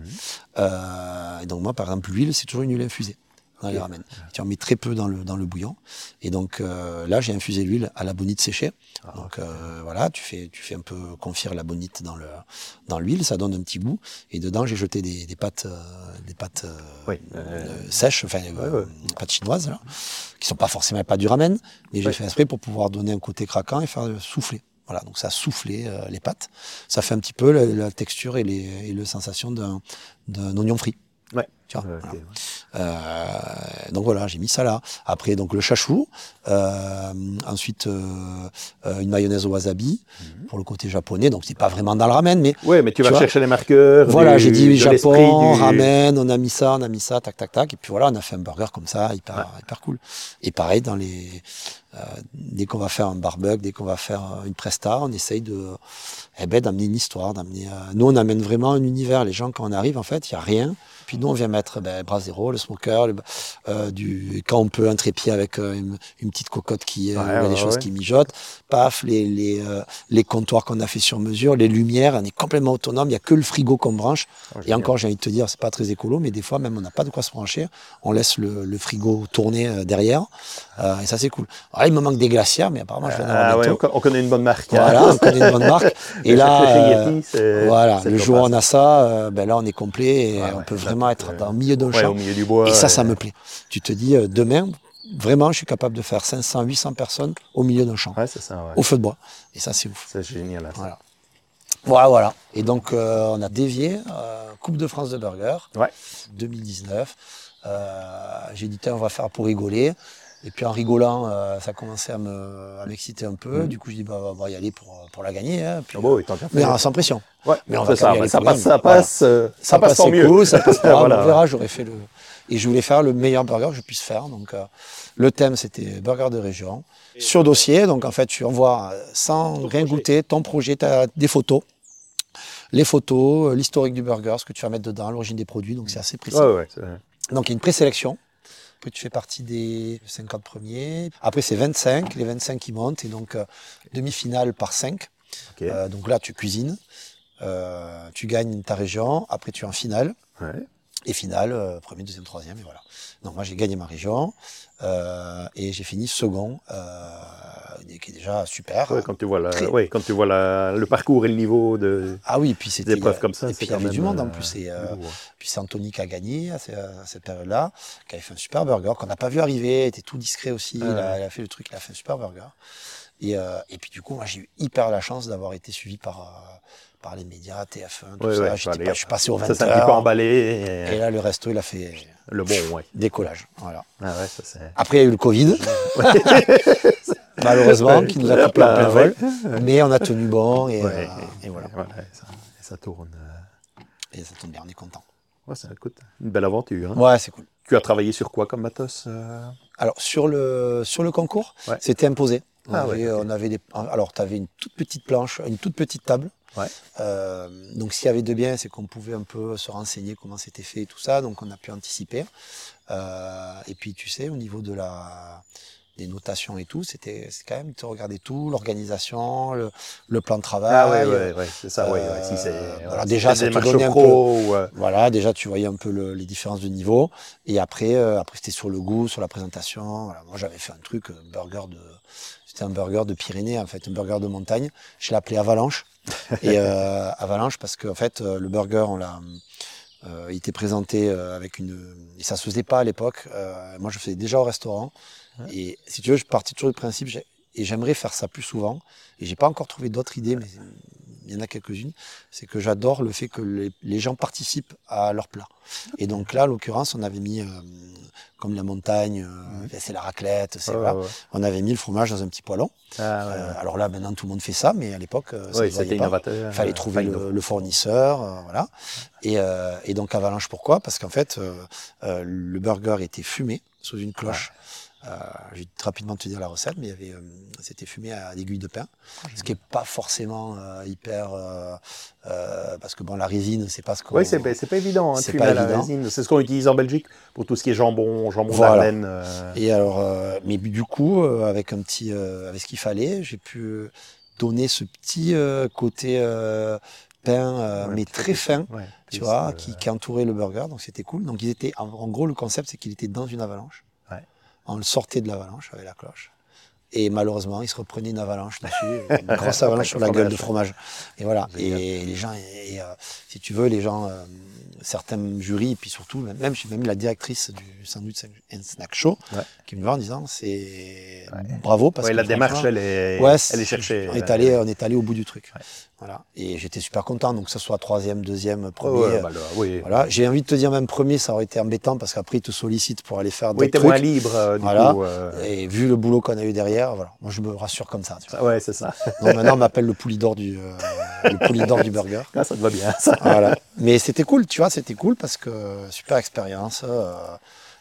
Mhm. et donc moi, par exemple, l'huile, c'est toujours une huile infusée dans les ramen. Tu en mets très peu dans le, dans le bouillon. Et donc euh, là, j'ai infusé l'huile à la bonite séchée. Ah, donc euh, voilà, tu fais, tu fais un peu confire la bonite dans le dans l'huile, ça donne un petit goût. Et dedans, j'ai jeté des, des pâtes, euh, des pâtes sèches, enfin des pâtes chinoises, là, qui sont pas forcément pas du ramen, mais j'ai fait exprès pour pouvoir donner un côté craquant et faire souffler. Voilà, donc ça a soufflé les pâtes. Ça fait un petit peu la, texture et les, et le sensation d'un oignon frit. Ouais. Tu vois, Euh, donc voilà, j'ai mis ça là. Après, donc le chachou. Euh, ensuite, une mayonnaise au wasabi mhm. pour le côté japonais. Donc c'est pas vraiment dans le ramen, mais. Oui, mais tu, vas chercher les marqueurs. Voilà, j'ai dit Japon, ramen, on a mis ça, on a mis ça, tac, tac, tac. Et puis voilà, on a fait un burger comme ça, hyper, hyper cool. Et pareil, dans les. dès qu'on va faire un barbecue, dès qu'on va faire une presta, on essaye de, eh ben, d'amener une histoire, d'amener. nous, on amène vraiment un univers. Les gens, quand on arrive, en fait, il y a rien. Puis nous, on vient mettre ben, Brasero, le smoker, euh, du, quand on peut, un trépied avec euh, une, petite cocotte qui, euh, des choses qui mijotent. Paf, les, les, les comptoirs qu'on a fait sur mesure, les lumières, on est complètement autonome. Il n'y a que le frigo qu'on branche. Ah, et encore, j'ai envie de te dire, c'est pas très écolo, mais des fois, même, on n'a pas de quoi se brancher. On laisse le, le frigo tourner derrière. et ça, c'est cool. Alors, il me manque des glacières, mais apparemment, je vais en ah, ouais, on, connaît une bonne marque. Hein. Voilà, on connaît une bonne marque. Et là, voilà, le jour où on a ça, ben là, on est complet et on peut vraiment être dans le milieu d'un champ. du bois, et ça, ça me plaît. Tu te dis, euh, demain, vraiment, je suis capable de faire 500, 800 personnes au milieu d'un champ. Au feu de bois. Et ça, c'est ouf. C'est génial. Voilà. Voilà, voilà. Et donc, euh, on a dévié, euh, Coupe de France de burger, 2019. J'ai dit, on va faire pour rigoler. Et puis en rigolant, euh, ça commençait à m'exciter un peu. Mm. Du coup, je dis, bah, on va y aller pour, pour la gagner. Hein. Puis, oh, mais sans pression. Ouais, mais on va ça, ça, passe, ça, passe, euh, ça, passe, tant mieux. ça passe pas, On verra, j'aurais fait le. Et je voulais faire le meilleur burger que je puisse faire. Donc, euh, le thème, c'était burger de région. Sur dossier, donc en fait, tu envoies sans rien goûter ton projet, tu as des photos les photos, l'historique du burger, ce que tu vas mettre dedans, l'origine des produits, donc c'est assez précis. Ouais, ouais, donc il y a une présélection. Après, tu fais partie des 50 premiers. Après, c'est 25, les 25 qui montent. Et donc, euh, demi-finale par 5. Euh, donc là, tu cuisines. Euh, tu gagnes ta région. Après, tu es en finale. Et finale, premier, deuxième, troisième. Et voilà. Donc, moi, j'ai gagné ma région. et j'ai fini second qui est déjà super. quand tu vois, quand tu vois le parcours et le niveau de ah oui, puis c'était épreuves comme ça. Et puis il y avait du monde en plus. Et, euh, Puis c'est Anthony qui a gagné à, cette période-là, qui avait fait un super burger qu'on n'a pas vu arriver, était tout discret aussi. Il, a, fait le truc, il a fait un super burger. Et, euh, et puis du coup, moi j'ai eu hyper la chance d'avoir été suivi par euh, par les médias, TF1, tout ça. je suis passé au 20 Ça s'est un petit peu emballé. Et... là, le resto, il a fait le bon, ouais. décollage. Voilà. Ah ouais, ça, Après, il y a eu le Covid. malheureusement, qui nous a coupé en plein vol. Mais on a tenu bon et, euh, et, voilà. Et ça, tourne. Euh. Et ça tourne bien, on est content. Ouais, ça coûte une belle aventure. Hein. Ouais, c'est cool. Tu as travaillé sur quoi comme matos euh? Alors, sur le, sur le concours, c'était imposé. On, ah, avait, on avait des, alors, tu avais une toute petite planche, une toute petite table. Ouais. Euh, donc s'il y avait de bien, c'est qu'on pouvait un peu se renseigner comment c'était fait et tout ça, donc on a pu anticiper. Euh, et puis tu sais, au niveau de la des notations et tout, c'était quand même de regarder tout, l'organisation, le, le, plan de travail. Ah ouais, ouais, ouais c'est ça, ouais, Si c'est, voilà, déjà, ça te donnait un peu, voilà, déjà tu voyais un peu le, les différences de niveau. Et après, euh, après c'était sur le goût, sur la présentation. Voilà, moi j'avais fait un truc, un burger de, c'était un burger de Pyrénées en fait, un burger de montagne. Je l'ai appelé Avalanche. et euh, Avalanche parce qu'en en fait euh, le burger on l'a euh, il était présenté avec une et ça se faisait pas à l'époque. moi je faisais déjà au restaurant et si tu veux je partais toujours du principe et j'aimerais faire ça plus souvent et j'ai pas encore trouvé d'autres idées mais il y en a quelques-unes, c'est que j'adore le fait que les, gens participent à leur plat. Et donc là, en l'occurrence, on avait mis, comme la montagne, c'est la raclette, c'est on avait mis le fromage dans un petit poêlon. Ah, euh, alors là, maintenant, tout le monde fait ça, mais à l'époque, euh, c'était innovateur. Il fallait trouver le, fournisseur, euh, voilà. Et, et, donc Avalanche, pourquoi? Parce qu'en fait, le burger était fumé sous une cloche. Euh, je vais rapidement te dire la recette, mais il y avait, euh, c'était fumé à l'aiguille de pain, ah, ce qui est pas forcément euh, hyper, parce que bon, la résine, c'est pas ce qu'on. Oui, c'est pas, pas évident. Hein, c'est pas évident. La résine. C'est ce qu'on utilise en Belgique pour tout ce qui est jambon, jambon voilà. Et alors, mais du coup, avec un petit, avec ce qu'il fallait, j'ai pu donner ce petit côté pain, mais très fin, tu vois, qui, qui, entourait le burger, donc c'était cool. Donc ils étaient, en gros, le concept, c'est qu'il était dans une avalanche on le sortait de l'avalanche avec la cloche. Et malheureusement, il se reprenait une avalanche dessus, une grosse avalanche sur la gueule de fromage. Et voilà. Et, les gens, et, euh, si tu veux, les gens, euh, certains jurys, et puis surtout, même, j'ai même la directrice du Sandwich and Snack Show, qui me voir en disant, c'est bravo parce que la démarche, elle est, elle est cherchée. On est allé, on est allé au bout du truc. Voilà. Et j'étais super content, donc que ce soit troisième, deuxième, premier. Bah oui. Voilà. J'ai envie de te dire même premier, ça aurait été embêtant parce qu'après ils te sollicitent pour aller faire des oui, trucs. moins libre. Euh, du voilà. Coup, euh. Et vu le boulot qu'on a eu derrière, voilà. Moi je me rassure comme ça. Tu vois. Ouais, c'est ça. Donc maintenant on m'appelle le poulidor du euh, le du burger. Ah, ça te va bien. Ça. Voilà. Mais c'était cool, tu vois, c'était cool parce que super expérience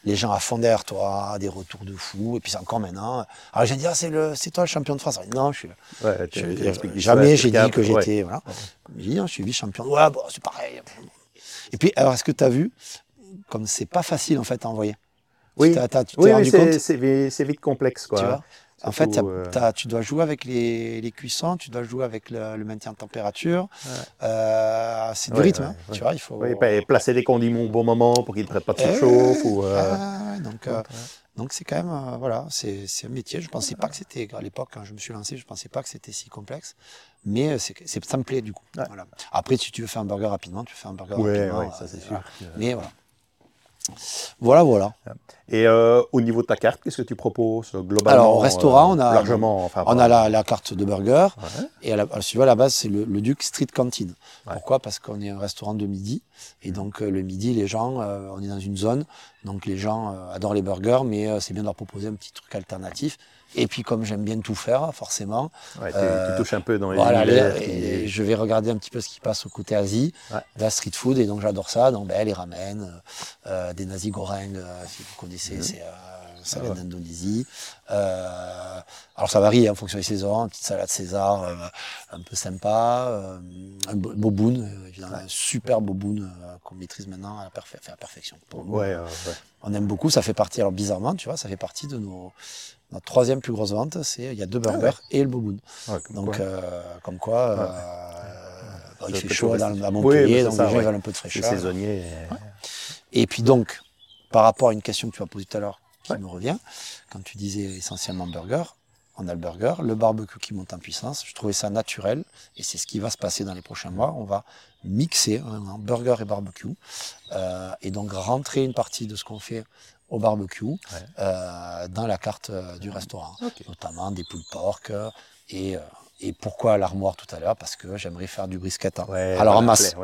les gens à fond derrière toi, des retours de fou, et puis c'est encore maintenant. Alors j'ai dit, ah, c'est, le, c'est toi le champion de France. Non, je suis. Ouais, jamais j'ai dit que j'étais. Voilà. J'ai dit, non, je suis vice-champion. Ouais, bon, c'est pareil. Et puis, alors, est-ce que tu as vu, comme c'est pas facile en fait à envoyer? Oui, tu oui, oui c'est, c'est, c'est vite complexe. Quoi. Tu vois? En fait, euh, tu dois jouer avec les, cuissons, tu dois jouer avec le, maintien de température. Euh, c'est du rythme, hein, tu vois. Il faut placer les condiments au bon moment pour qu'ils ne prennent pas de surchauffe. Ou, euh, donc, donc c'est quand même, voilà, c'est un métier. Je ne pensais pas que c'était, à l'époque, quand je me suis lancé, je ne pensais pas que c'était si complexe. Mais ça me plaît du coup. Voilà. Après, si tu veux faire un burger rapidement, tu fais un burger rapidement. Oui, ça c'est sûr. Mais voilà. Voilà, voilà. Et euh, au niveau de ta carte, qu'est-ce que tu proposes globalement Alors, au restaurant, on a, euh, largement, enfin, on a la, carte de burger. Et à la, à la base, c'est le, Duc Street Canteen. Pourquoi? Parce qu'on est un restaurant de midi. Et donc, euh, le midi, les gens, on est dans une zone. Donc, les gens adorent les burgers, mais c'est bien de leur proposer un petit truc alternatif. Et puis comme j'aime bien tout faire, forcément. Ouais, tu, euh, touches un peu dans les voilà, et Je vais regarder un petit peu ce qui passe au côté Asie, la street food, et donc j'adore ça. Donc ben, les ramen, euh, euh, des nasi goreng, si vous connaissez, mhm. c'est ça vient d'Indonésie. alors ça varie hein, en fonction des saisons, une petite salade César, un peu sympa, un boboon, évidemment, un super boboon qu'on maîtrise maintenant à la, à la perfection. ouais, on aime beaucoup, ça fait partie, alors bizarrement, tu vois, ça fait partie de nos, notre troisième plus grosse vente, c'est il y a deux ah burgers et le boboon. donc, euh, comme quoi, euh, il fait chaud à Montpellier, donc les gens veulent un peu de fraîcheur. saisonnier. Et puis donc, par rapport à une question que tu as posée tout à l'heure, qui me revient, quand tu disais essentiellement burger, on a le burger, le barbecue qui monte en puissance. Je trouvais ça naturel et c'est ce qui va se passer dans les prochains mois. On va mixer un burger et barbecue euh, et donc rentrer une partie de ce qu'on fait au barbecue euh, dans la carte euh, du restaurant, notamment des poules porc et et pourquoi l'armoire tout à l'heure? Parce que j'aimerais faire du brisket. Hein. Alors en masse.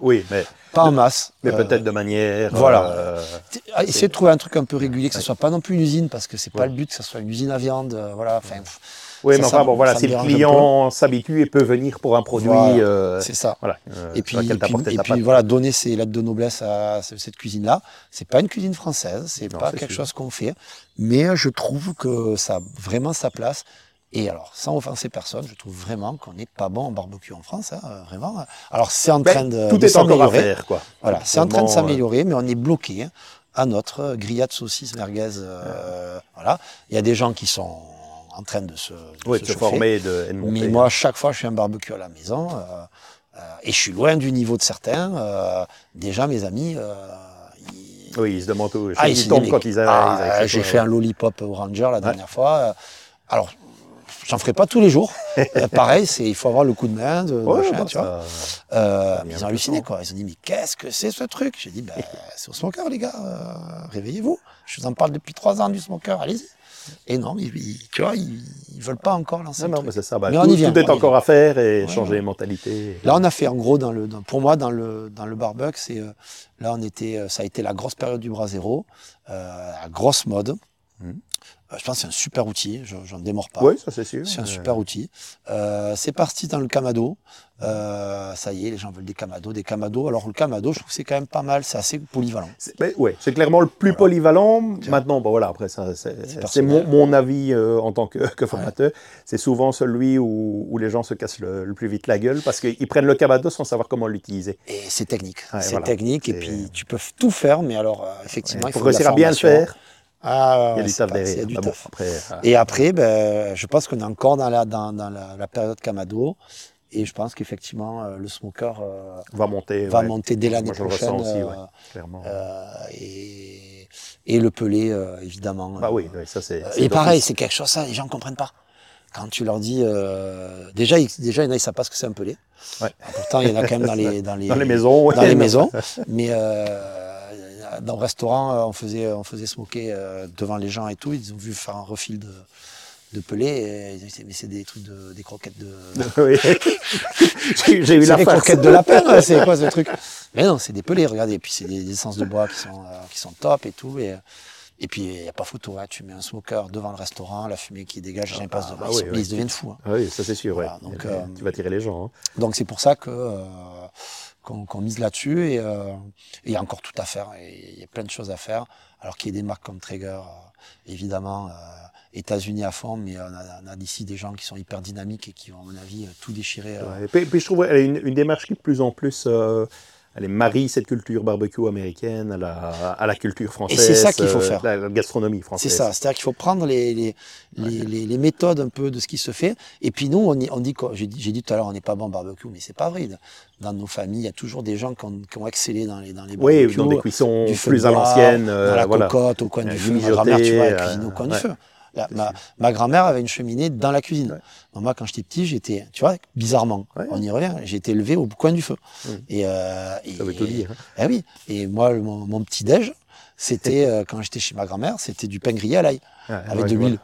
Oui, mais pas en masse. Mais peut-être de manière. Voilà. Essayer de trouver un truc un peu régulier, que ce soit pas non plus une usine, parce que c'est pas le but que ce soit une usine à viande. voilà. Enfin, oui, mais enfin, bon, voilà, si le client s'habitue et peut venir pour un produit. Euh, c'est ça. Voilà, euh, et puis, et puis, voilà, donner ces lettres de noblesse à cette cuisine-là. C'est pas une cuisine française, c'est pas quelque chose qu'on fait, mais je trouve que ça a vraiment sa place. Et alors, sans offenser personne, je trouve vraiment qu'on n'est pas bon en barbecue en France, hein, vraiment. Alors, c'est en train de, tout est encore à faire, quoi. Voilà, c'est en train de s'améliorer, mais on est bloqué hein, à notre grillade saucisse merguez. Voilà, il y a des gens qui sont en train de se, de se, former de, Mais moi, chaque fois, je fais un barbecue à la maison euh, euh, et je suis loin du niveau de certains. Euh, déjà, mes amis. Ils... Oui, ils se demandent où. Ah, ils, tombent quand ils arrivent. Ah, j'ai fait un lollipop au Ranger la dernière fois. Alors, j'en ferai pas tous les jours. pareil, c'est il faut avoir le coup de main de, machin, bah, tu vois. Euh, ils ont halluciné quoi. Ils ont dit mais qu'est-ce que c'est ce truc? J'ai dit ben c'est au smoker les gars, réveillez-vous. Je vous en parle depuis trois ans du smoker, allez-y. Et non, ils, tu vois, ils, ne veulent pas encore lancer. Non, non mais c'est ça. Bah, tout, est encore à faire et changer les mentalités. Là, on a fait en gros dans le, pour moi dans le dans le barbecue, c'est euh, là on était, euh, ça a été la grosse période du bras zéro, euh, la grosse mode. Mmh. Euh, je pense que c'est un super outil, j'en démords pas. Oui, ça c'est sûr. C'est un super outil. Euh, c'est parti dans le Kamado. Euh, ça y est, les gens veulent des Kamado, des Kamado. Alors le Kamado, je trouve que c'est quand même pas mal, c'est assez polyvalent. Oui, c'est clairement le plus polyvalent. Maintenant, bon voilà, après ça, c'est mon, avis en tant que, formateur. C'est souvent celui où, les gens se cassent le, plus vite la gueule parce qu'ils prennent le Kamado sans savoir comment l'utiliser. Et c'est technique. c'est technique et puis tu peux tout faire, mais alors effectivement, il faut réussir à bien le faire. Ah, il y a du taf derrière. Du taf. après, euh, Et après, ben, je pense qu'on est encore dans la, dans, dans la, période Kamado. Et je pense qu'effectivement, euh, le smoker euh, va monter, va monter dès l'année prochaine. Aussi, clairement. et, Et le pelé, euh, évidemment. Bah oui, ça c'est. Et pareil, c'est quelque chose, ça, les gens ne comprennent pas. Quand tu leur dis. déjà, déjà, il y en a, ils ne savent pas ce que c'est un pelé. Ouais. Pourtant, il y en a quand même dans les, dans les, dans les maisons. Dans les maisons. Mais dans le restaurant, on faisait, on faisait smoker devant les gens et tout. Ils ont vu faire un refil de, de pelé. Et ils disaient, mais c'est des trucs de, des croquettes de. oui. J'ai eu la des croquettes de lapin, c'est quoi ce truc? Mais non, c'est des pelés, regardez. Et puis c'est des, essences de bois qui sont, euh, qui sont top et tout. Et, et puis il n'y a pas photo, hein. tu mets un smoker devant le restaurant, la fumée qui dégage, gens passent devant, ils, ils, deviennent fous. Hein. Ah oui, ça c'est sûr, ouais. donc, euh, tu vas tirer les gens. Hein. Donc c'est pour ça que. Euh, qu'on mise là-dessus et il y a encore tout à faire. Il y a plein de choses à faire. Alors qu'il y ait des marques comme Traeger, évidemment, États-Unis à fond, mais on a, d'ici des gens qui sont hyper dynamiques et qui ont, à mon avis, tout déchiré. Euh. et puis, je trouve a une, démarche qui, de plus en plus, euh, elle marie cette culture barbecue américaine à la, à la culture française. Et c'est ça qu'il faut euh, faire. La, gastronomie française. C'est ça. C'est-à-dire qu'il faut prendre les, les, les, les, méthodes un peu de ce qui se fait. Et puis nous, on, on dit, j'ai dit tout à l'heure, on n'est pas bon barbecue, mais c'est pas vrai. Dans nos familles, il y a toujours des gens qui ont, qui ont excellé dans les, dans les barbecues. Oui, dans des cuissons plus à l'ancienne. dans la cocotte, au coin du feu. Ma grand-mère, tu vois, elle cuisine au coin du feu ma, grand-mère avait une cheminée dans la cuisine. moi, quand j'étais petit, j'étais, tu vois, bizarrement, on y revient, été élevé au coin du feu. Et, euh, Ça dire. Hein. Eh oui. Et moi, mon, petit déj, c'était euh, quand j'étais chez ma grand-mère, c'était du pain grillé à l'ail avec de l'huile.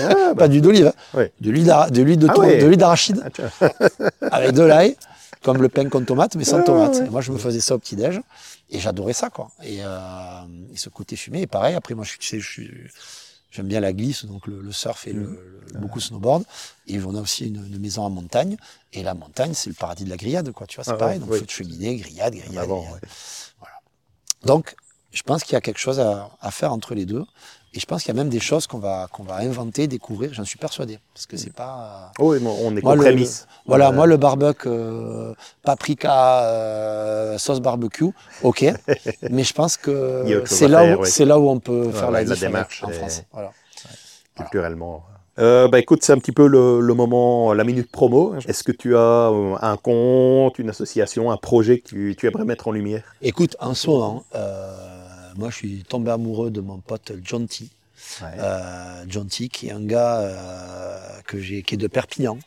Ah, bah. Pas d'huile d'olive, hein. de l'huile de, ah d'arachide, ah, avec de l'ail, comme le pain con tomate, mais sans tomate. moi, je me faisais ça au petit déj, et j'adorais ça, quoi. Et, euh, et, ce côté fumé, et pareil. Après, moi, je, je, je suis J'aime bien la glisse, donc le, surf et le, mmh. beaucoup snowboard. Et on a aussi une, maison en montagne. Et la montagne, c'est le paradis de la grillade, quoi. Tu vois, c'est ah pareil. donc, il faut cheminée, grillade, grillade. Voilà. Donc, je pense qu'il y a quelque chose à, à, faire entre les deux. Et je pense qu'il y a même des choses qu'on va, qu'on va inventer, découvrir, j'en suis persuadé. Parce que c'est pas. Oui, on est moi, prémices. Voilà, moi, le barbecue, euh, paprika, euh, sauce barbecue, ok. mais je pense que c'est là, où, c'est là où on peut faire la, démarche en France. Voilà. Culturellement. Euh, bah écoute, c'est un petit peu le, le, moment, la minute promo. Est-ce que tu as un compte, une association, un projet que tu, tu aimerais mettre en lumière? Écoute, en ce moment, moi, je suis tombé amoureux de mon pote John T. Euh, John T, qui est un gars euh, que j'ai, qui est de Perpignan,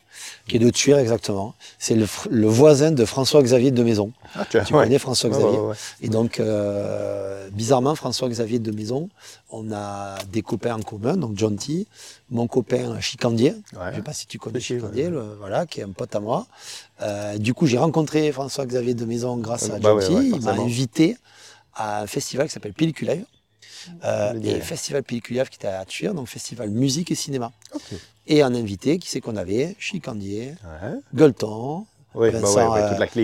qui est de Tuire exactement. C'est le, voisin de François-Xavier de Maison. Ah, tu, connais François-Xavier. et donc, euh, bizarrement, François-Xavier de Maison, on a des copains en commun, donc John T, mon copain Chicandier, je ne sais pas si tu connais Chicandier, voilà, qui est un pote à moi. du coup, j'ai rencontré François-Xavier de Maison grâce à bah John T. Il m'a invité à un festival qui s'appelle Pellicule Live. Euh, et festival Pellicule Live qui était à Tuir, donc festival musique et cinéma. Et un invité, qui c'est qu'on avait Chicandier, ouais. Gueuleton, bah Vincent,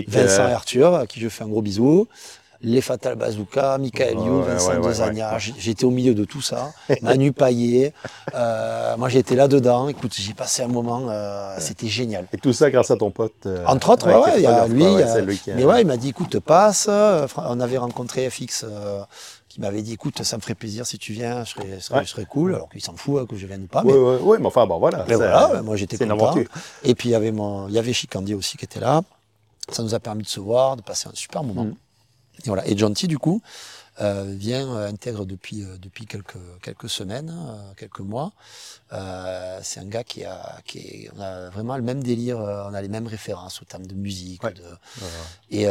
Vincent euh, Arthur, à qui je fais un gros bisou, les Fatal Bazooka, Michael You, Vincent Dezagna. J'étais au milieu de tout ça. Manu Paillet. Euh, moi, j'étais là-dedans. Écoute, j'ai passé un moment. Euh, c'était génial. Et tout ça grâce à ton pote euh, Entre autres, ouais, il y a lui. Mais ouais, il m'a dit écoute, passe. On avait rencontré FX qui m'avait dit écoute, ça me ferait plaisir si tu viens, je serais, je serais, cool. Alors qu'il s'en fout hein, que je vienne ou pas. Oui, mais, ouais, mais enfin, bon, voilà. voilà moi, j'étais content. Et puis, il y avait, mon, il y avait aussi qui était là. Ça nous a permis de se voir, de passer un super moment. Mm. Et voilà. Et du coup, euh, vient euh, intègre depuis euh, depuis quelques quelques semaines, quelques mois. c'est un gars qui a qui est, on a vraiment le même délire, on a les mêmes références au terme de musique. De, Et,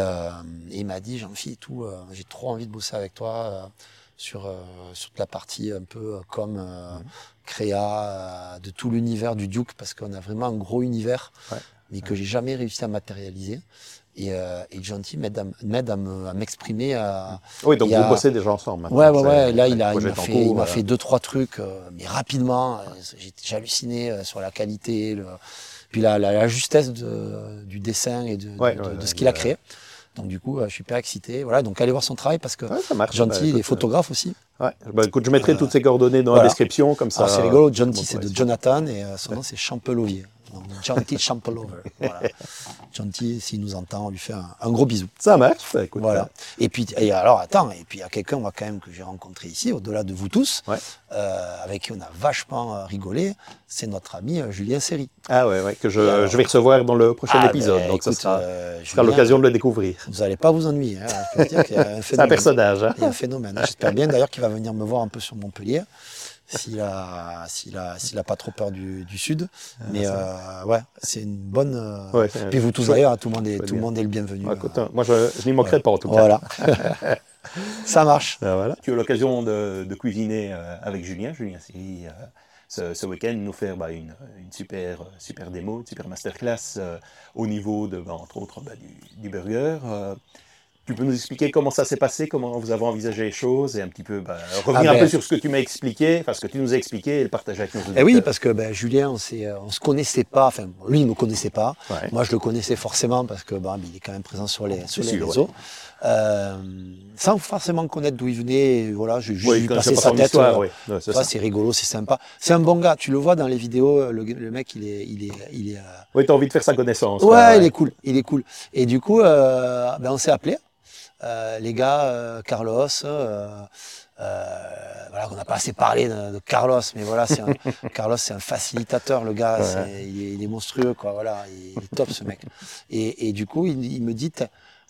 il m'a dit, Jean-Philippe, tout, j'ai trop envie de bosser avec toi sur sur toute la partie un peu comme mhm. créa de tout l'univers du Duke parce qu'on a vraiment un gros univers, mais que j'ai jamais réussi à matérialiser. Et, euh, et Gentil m'aide à, m'exprimer. À, oui, donc vous bossez déjà ensemble. Maintenant. Ouais, ouais, ouais. Là, il, a, il m'a fait, il m'a fait deux, trois trucs, euh, mais rapidement. J'ai halluciné euh, sur la qualité, le, puis la, la, justesse de, du dessin et de, de, de ce qu'il a créé. Donc du coup, je suis super excité. Voilà, donc allez voir son travail parce que Gentil, il est photographe aussi. Ouais. Bah, écoute, je mettrai toutes ces coordonnées dans la description comme ça. C'est rigolo. Gentil, c'est de Jonathan et son nom c'est Champelovier. Donc Gentil Champelover. Voilà. Gentil, s'il nous entend, on lui fait un, gros bisou. Ça marche, écoute. Voilà. Et puis, et alors, attends, et puis il y a quelqu'un, moi, quand même, que j'ai rencontré ici, au-delà de vous tous, euh, avec qui on a vachement euh, rigolé, c'est notre ami euh, Julien Serry. Ah ouais, ouais que je, je, vais recevoir dans le prochain ah, épisode. Ben, donc ça sera, l'occasion de le découvrir. Vous n'allez pas vous ennuyer. Hein, c'est un personnage. Hein. Il y a un phénomène. J'espère bien d'ailleurs qu'il va venir me voir un peu sur Montpellier s'il a, s'il a, s'il a pas trop peur du, du sud. Ah, mais euh, ouais, c'est une bonne. Euh... Puis vous tous d'ailleurs, tout le monde est, tout le monde est le bienvenu. Ouais, écoute, moi, je, je n'y manquerai pas en tout cas. Voilà. Ça marche. Ben, voilà. Tu as l'occasion de, de, cuisiner euh, avec Julien, Julien Siri, euh, ce, ce week-end, nous faire bah, une, une, super, super démo, une super masterclass au niveau de, bah, entre autres, bah, du, du, burger. Tu peux nous expliquer comment ça s'est passé, comment vous avez envisagé les choses et un petit peu bah, revenir ah un peu ben- sur ce que tu m'as expliqué, enfin ce que tu nous as expliqué et le partager avec nous. Eh oui, parce que ben, Julien, on ne on se connaissait pas, enfin lui il ne me connaissait pas, moi je le connaissais forcément parce que ben, il est quand même présent sur les, sur les réseaux. Euh, sans forcément connaître d'où il venait, voilà, j'ai juste vu passer sa tête. Euh, c'est rigolo, c'est sympa. C'est un bon gars, tu le vois dans les vidéos, le, le mec il est, il est, il est. Euh... Oui, t'as envie de faire sa connaissance. Ouais, il est cool, il est cool. Et du coup, euh, ben, on s'est appelé. Euh, les gars, euh, Carlos, euh, voilà, on n'a pas assez parlé de, Carlos, mais voilà, c'est Carlos, c'est un facilitateur, le gars, il, est, monstrueux, quoi, voilà, il, est top ce mec. Et, du coup, il, me dit,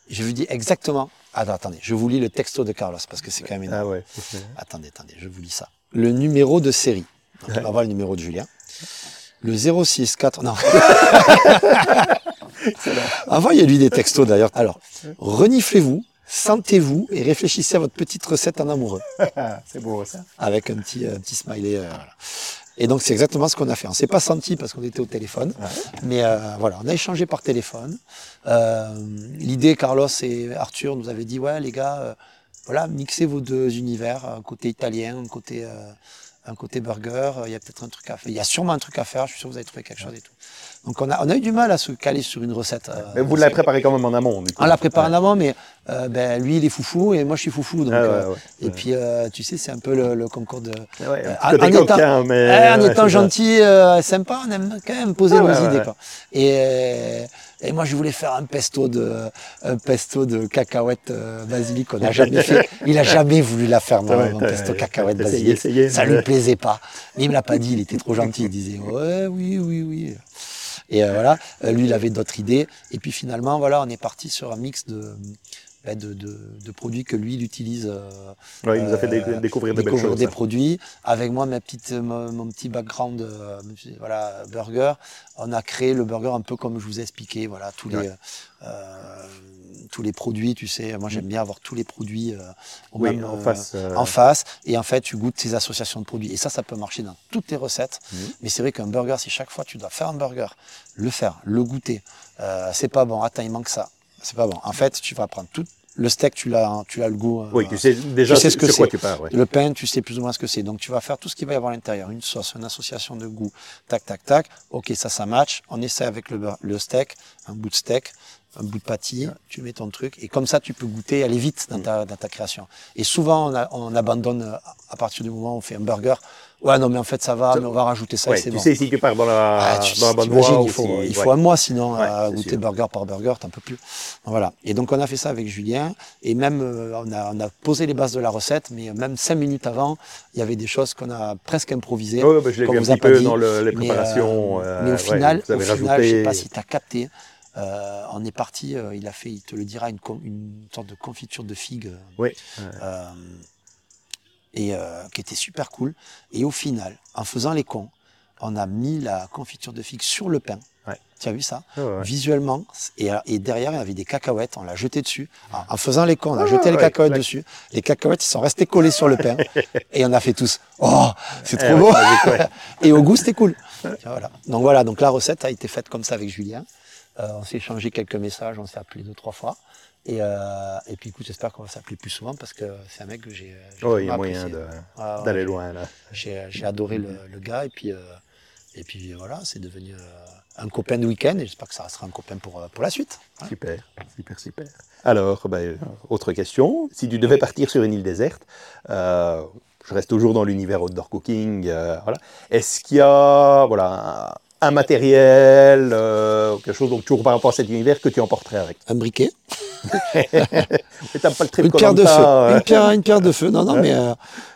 je lui dis exactement, attendez, je vous lis le texto de Carlos parce que c'est quand même énorme. Ah attendez, attendez, je vous lis ça. Le numéro de série. on va voir le numéro de Julien. Le 064, non. Envoyez-lui des textos d'ailleurs. Alors, reniflez-vous sentez-vous et réfléchissez à votre petite recette en amoureux. c'est beau ça. Avec un petit, un petit smiley. Euh, et donc c'est exactement ce qu'on a fait. On s'est pas senti parce qu'on était au téléphone, mais euh, voilà, on a échangé par téléphone. Euh, L'idée, Carlos et Arthur nous avaient dit ouais les gars, euh, voilà, mixez vos deux univers, un côté italien, un côté un côté burger. Il y a peut-être un truc à faire. Il y a sûrement un truc à faire. Je suis sûr que vous avez trouvé quelque chose et tout. Donc on a, on a eu du mal à se caler sur une recette. Euh, mais vous l'avez préparé quand même en amont. On l'a préparé en amont, mais euh, ben, lui il est foufou et moi je suis foufou. Donc, ah euh, et puis tu sais, c'est un peu le, concours de. en, étant, mais... en étant gentil, sympa, on aime quand même poser nos idées. Quoi. Et, et moi je voulais faire un pesto de, un pesto de cacahuètes basilic. On a jamais fait. Il a jamais voulu la faire, moi, un pesto cacahuètes basilic. Ça lui plaisait pas. Mais il me l'a pas dit. Il était trop gentil. Il disait ouais, oui, oui, oui. Et euh, voilà, euh, lui, il avait d'autres idées. Et puis finalement, voilà, on est parti sur un mix de, bah, de, de, produits que lui, il utilise. Euh, il nous a fait découvrir, des, choses, des produits. Avec moi, ma petite, mon, petit background voilà, burger, on a créé le burger un peu comme je vous ai expliqué. Voilà, tous les tous les produits, tu sais. Moi, j'aime mm. bien avoir tous les produits en, euh, face, euh. en face. Et en fait, tu goûtes ces associations de produits. Et ça, ça peut marcher dans toutes tes recettes. Mm. Mais c'est vrai qu'un burger, si chaque fois tu dois faire un burger, le faire, le goûter, euh, c'est pas bon. Attends, il manque ça. C'est pas bon. En fait, tu vas prendre tout, le steak, tu l'as, tu as le goût. Oui, tu sais déjà ce que c'est. Le pain, tu sais plus ou moins ce que c'est. Donc tu vas faire tout ce qui va y avoir à l'intérieur, une sauce, une association de goût, tac, tac, tac. Ok, ça, ça match. On essaie avec le, le steak, un bout de steak, un bout de pâtis, tu mets ton truc, et comme ça, tu peux goûter, aller vite dans ta, dans ta création. Et souvent, on, on, abandonne à partir du moment où on fait un burger. Ouais, non, mais en fait, ça va, mais on va rajouter ça, c'est Tu sais, si tu pars dans la, ah, dans la bonne voie, il faut, il faut un mois, sinon, à goûter burger par burger, t'en peux plus. Voilà. Et donc, on a fait ça avec Julien, et même, euh, on, a, on a posé les bases de la recette, mais même cinq minutes avant, il y avait des choses qu'on a presque improvisées. Oui, bah, je l'ai vu un petit peu dans le, les préparations. Mais, euh, mais au final, au final je sais pas si tu as capté, euh, on est parti, euh, il a fait, il te le dira, une, une sorte de confiture de figues. Oui. Euh, et qui était super cool. Et au final, en faisant les cons, on a mis la confiture de figues sur le pain. Tu as vu ça Visuellement, et, et, derrière, il y avait des cacahuètes, on l'a jeté dessus. En, faisant les cons, on a jeté les cacahuètes dessus. Les cacahuètes, ils sont restés collés sur le pain. et on a fait tous. Oh, c'est trop eh beau Et au goût, c'était cool. Voilà. Donc voilà, donc la recette a été faite comme ça avec Julien. Euh, on s'est échangé quelques messages, on s'est appelé deux, trois fois. Et, euh, et puis écoute, j'espère qu'on va s'appeler plus souvent parce que c'est un mec que j'ai. Oh, il y a moyen d'aller loin là. J'ai adoré le, le, gars et puis, euh, et puis voilà, c'est devenu un copain de week-end et j'espère que ça restera un copain pour, pour la suite. Super, super, super. Alors, bah, autre question. Si tu devais partir sur une île déserte, je reste toujours dans l'univers outdoor cooking. voilà. Est-ce qu'il y a voilà, un matériel, euh, quelque chose, donc toujours par rapport à cet univers que tu emporterais avec. Un briquet. Mais t'as pas le trip Une pierre de feu. Koh-Lanta, Une pierre, une pierre de feu. Non, non, mais euh,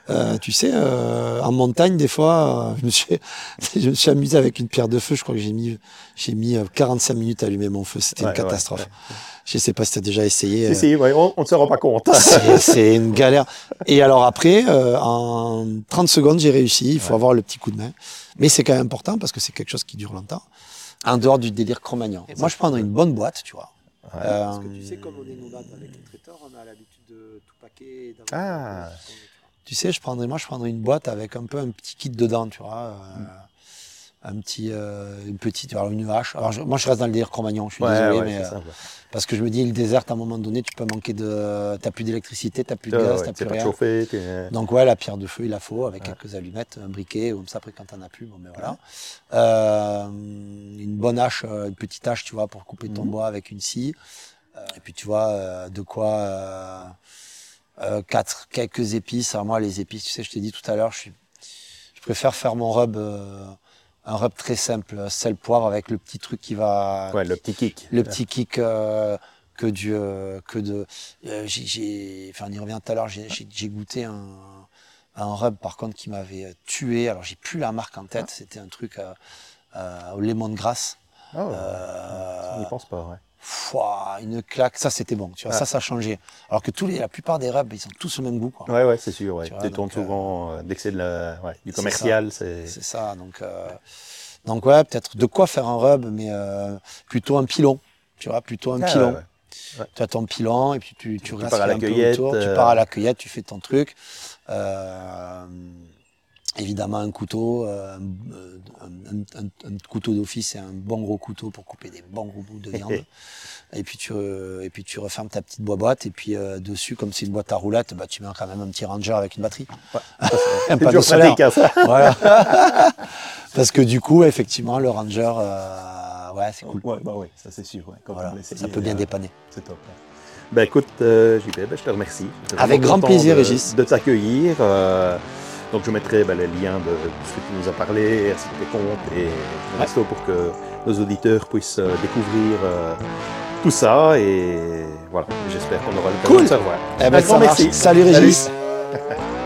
euh, tu sais, euh, en montagne, des fois, euh, je, me suis, je me suis amusé avec une pierre de feu. Je crois que j'ai mis, j'ai mis euh, 45 minutes à allumer mon feu. C'était Ouais, une catastrophe. ouais, Je sais pas si tu as déjà essayé. Si, euh, si, ouais, on ne se rend pas compte. c'est une galère. Et alors après, euh, en 30 secondes, j'ai réussi. Il faut avoir le petit coup de main. Mais c'est quand même important parce que c'est quelque chose qui dure longtemps. En dehors du délire Cro-Magnon. Moi, je prendrais une bonne boîte, tu vois. Ouais. Euh, Parce que tu sais, comme on est nomade avec le traiteur, on a l'habitude de tout paquer. Ah. Tu sais, je prendrais, moi, je prendrais une boîte avec un peu un petit kit dedans, tu vois. euh, Un petit, euh, une petite, alors une hache. Alors, je- moi, je reste dans le délire Cro-Magnon, je suis Ouais, désolé, ouais, mais, euh, ça, ouais. parce que je me dis, le désert, à un moment donné, tu peux manquer de, t'as plus d'électricité, t'as plus de Ouais, gaz, t'as plus rien. euh, Donc ouais, la pierre de feu, il la faut avec quelques allumettes, un briquet, ou comme ça après quand t'en as plus, bon ben voilà. Euh, une bonne hache, euh, une petite hache, tu vois, pour couper ton Mhm. bois avec une scie. Euh, et puis tu vois, euh, de quoi euh, quatre, quelques épices. Alors moi, les épices, tu sais, je t'ai dit tout à l'heure, je suis, je préfère faire mon rub, euh, un rub très simple, sel poivre avec le petit truc qui va, Ouais, le petit kick. le petit kick euh, que du euh, que de euh, j'ai- j'ai enfin on y revient tout à l'heure j'ai- j'ai j'ai goûté un un rub par contre qui m'avait tué alors j'ai plus la marque en tête c'était un truc euh, euh, au lemongrass Ah, ouais. euh, On n'y pense pas, ouais. Fouah, une claque ça c'était bon tu vois Ah. ça ça a changé alors que tous les la plupart des rubs ils sont tous le même goût quoi Ouais, ouais, c'est sûr. Ouais. Tu donc, euh, souvent, euh, dès que c'est de la, ouais, du commercial, c'est. c'est ça donc euh, donc ouais peut-être de quoi faire un rub mais euh, plutôt un pilon tu vois plutôt un Ah, pilon ouais. tu as ton pilon et puis tu, tu, Tu restes pars à la un peu autour, tu euh, pars à la cueillette, tu fais ton truc. Euh, évidemment un couteau, euh, un, un- un couteau d'office et un bon gros couteau pour couper des bons gros bouts de viande. et puis tu euh, et puis tu refermes ta petite boîte et puis euh, dessus comme c'est une boîte à roulettes, bah tu mets quand même un petit Ranger avec une batterie. Un panneau solaire. pratique, hein, ça. Voilà. Parce que du coup effectivement le Ranger, euh, ouais c'est cool. Ouais, bah oui, ça c'est sûr. Ouais. Quand Voilà, on ça peut bien euh, dépanner. C'est top. ouais. Ben écoute, euh, JP, ben, je te remercie. Avec grand plaisir, de, Régis. De t'accueillir. Donc je mettrai ben, les liens de, de ce que tu nous as parlé, ainsi que tes comptes et le resto pour que nos auditeurs puissent euh, découvrir euh, tout ça. Et voilà, j'espère qu'on aura le temps Cool. de se revoir. Eh ben, ça merci. Salut Régis. Salut.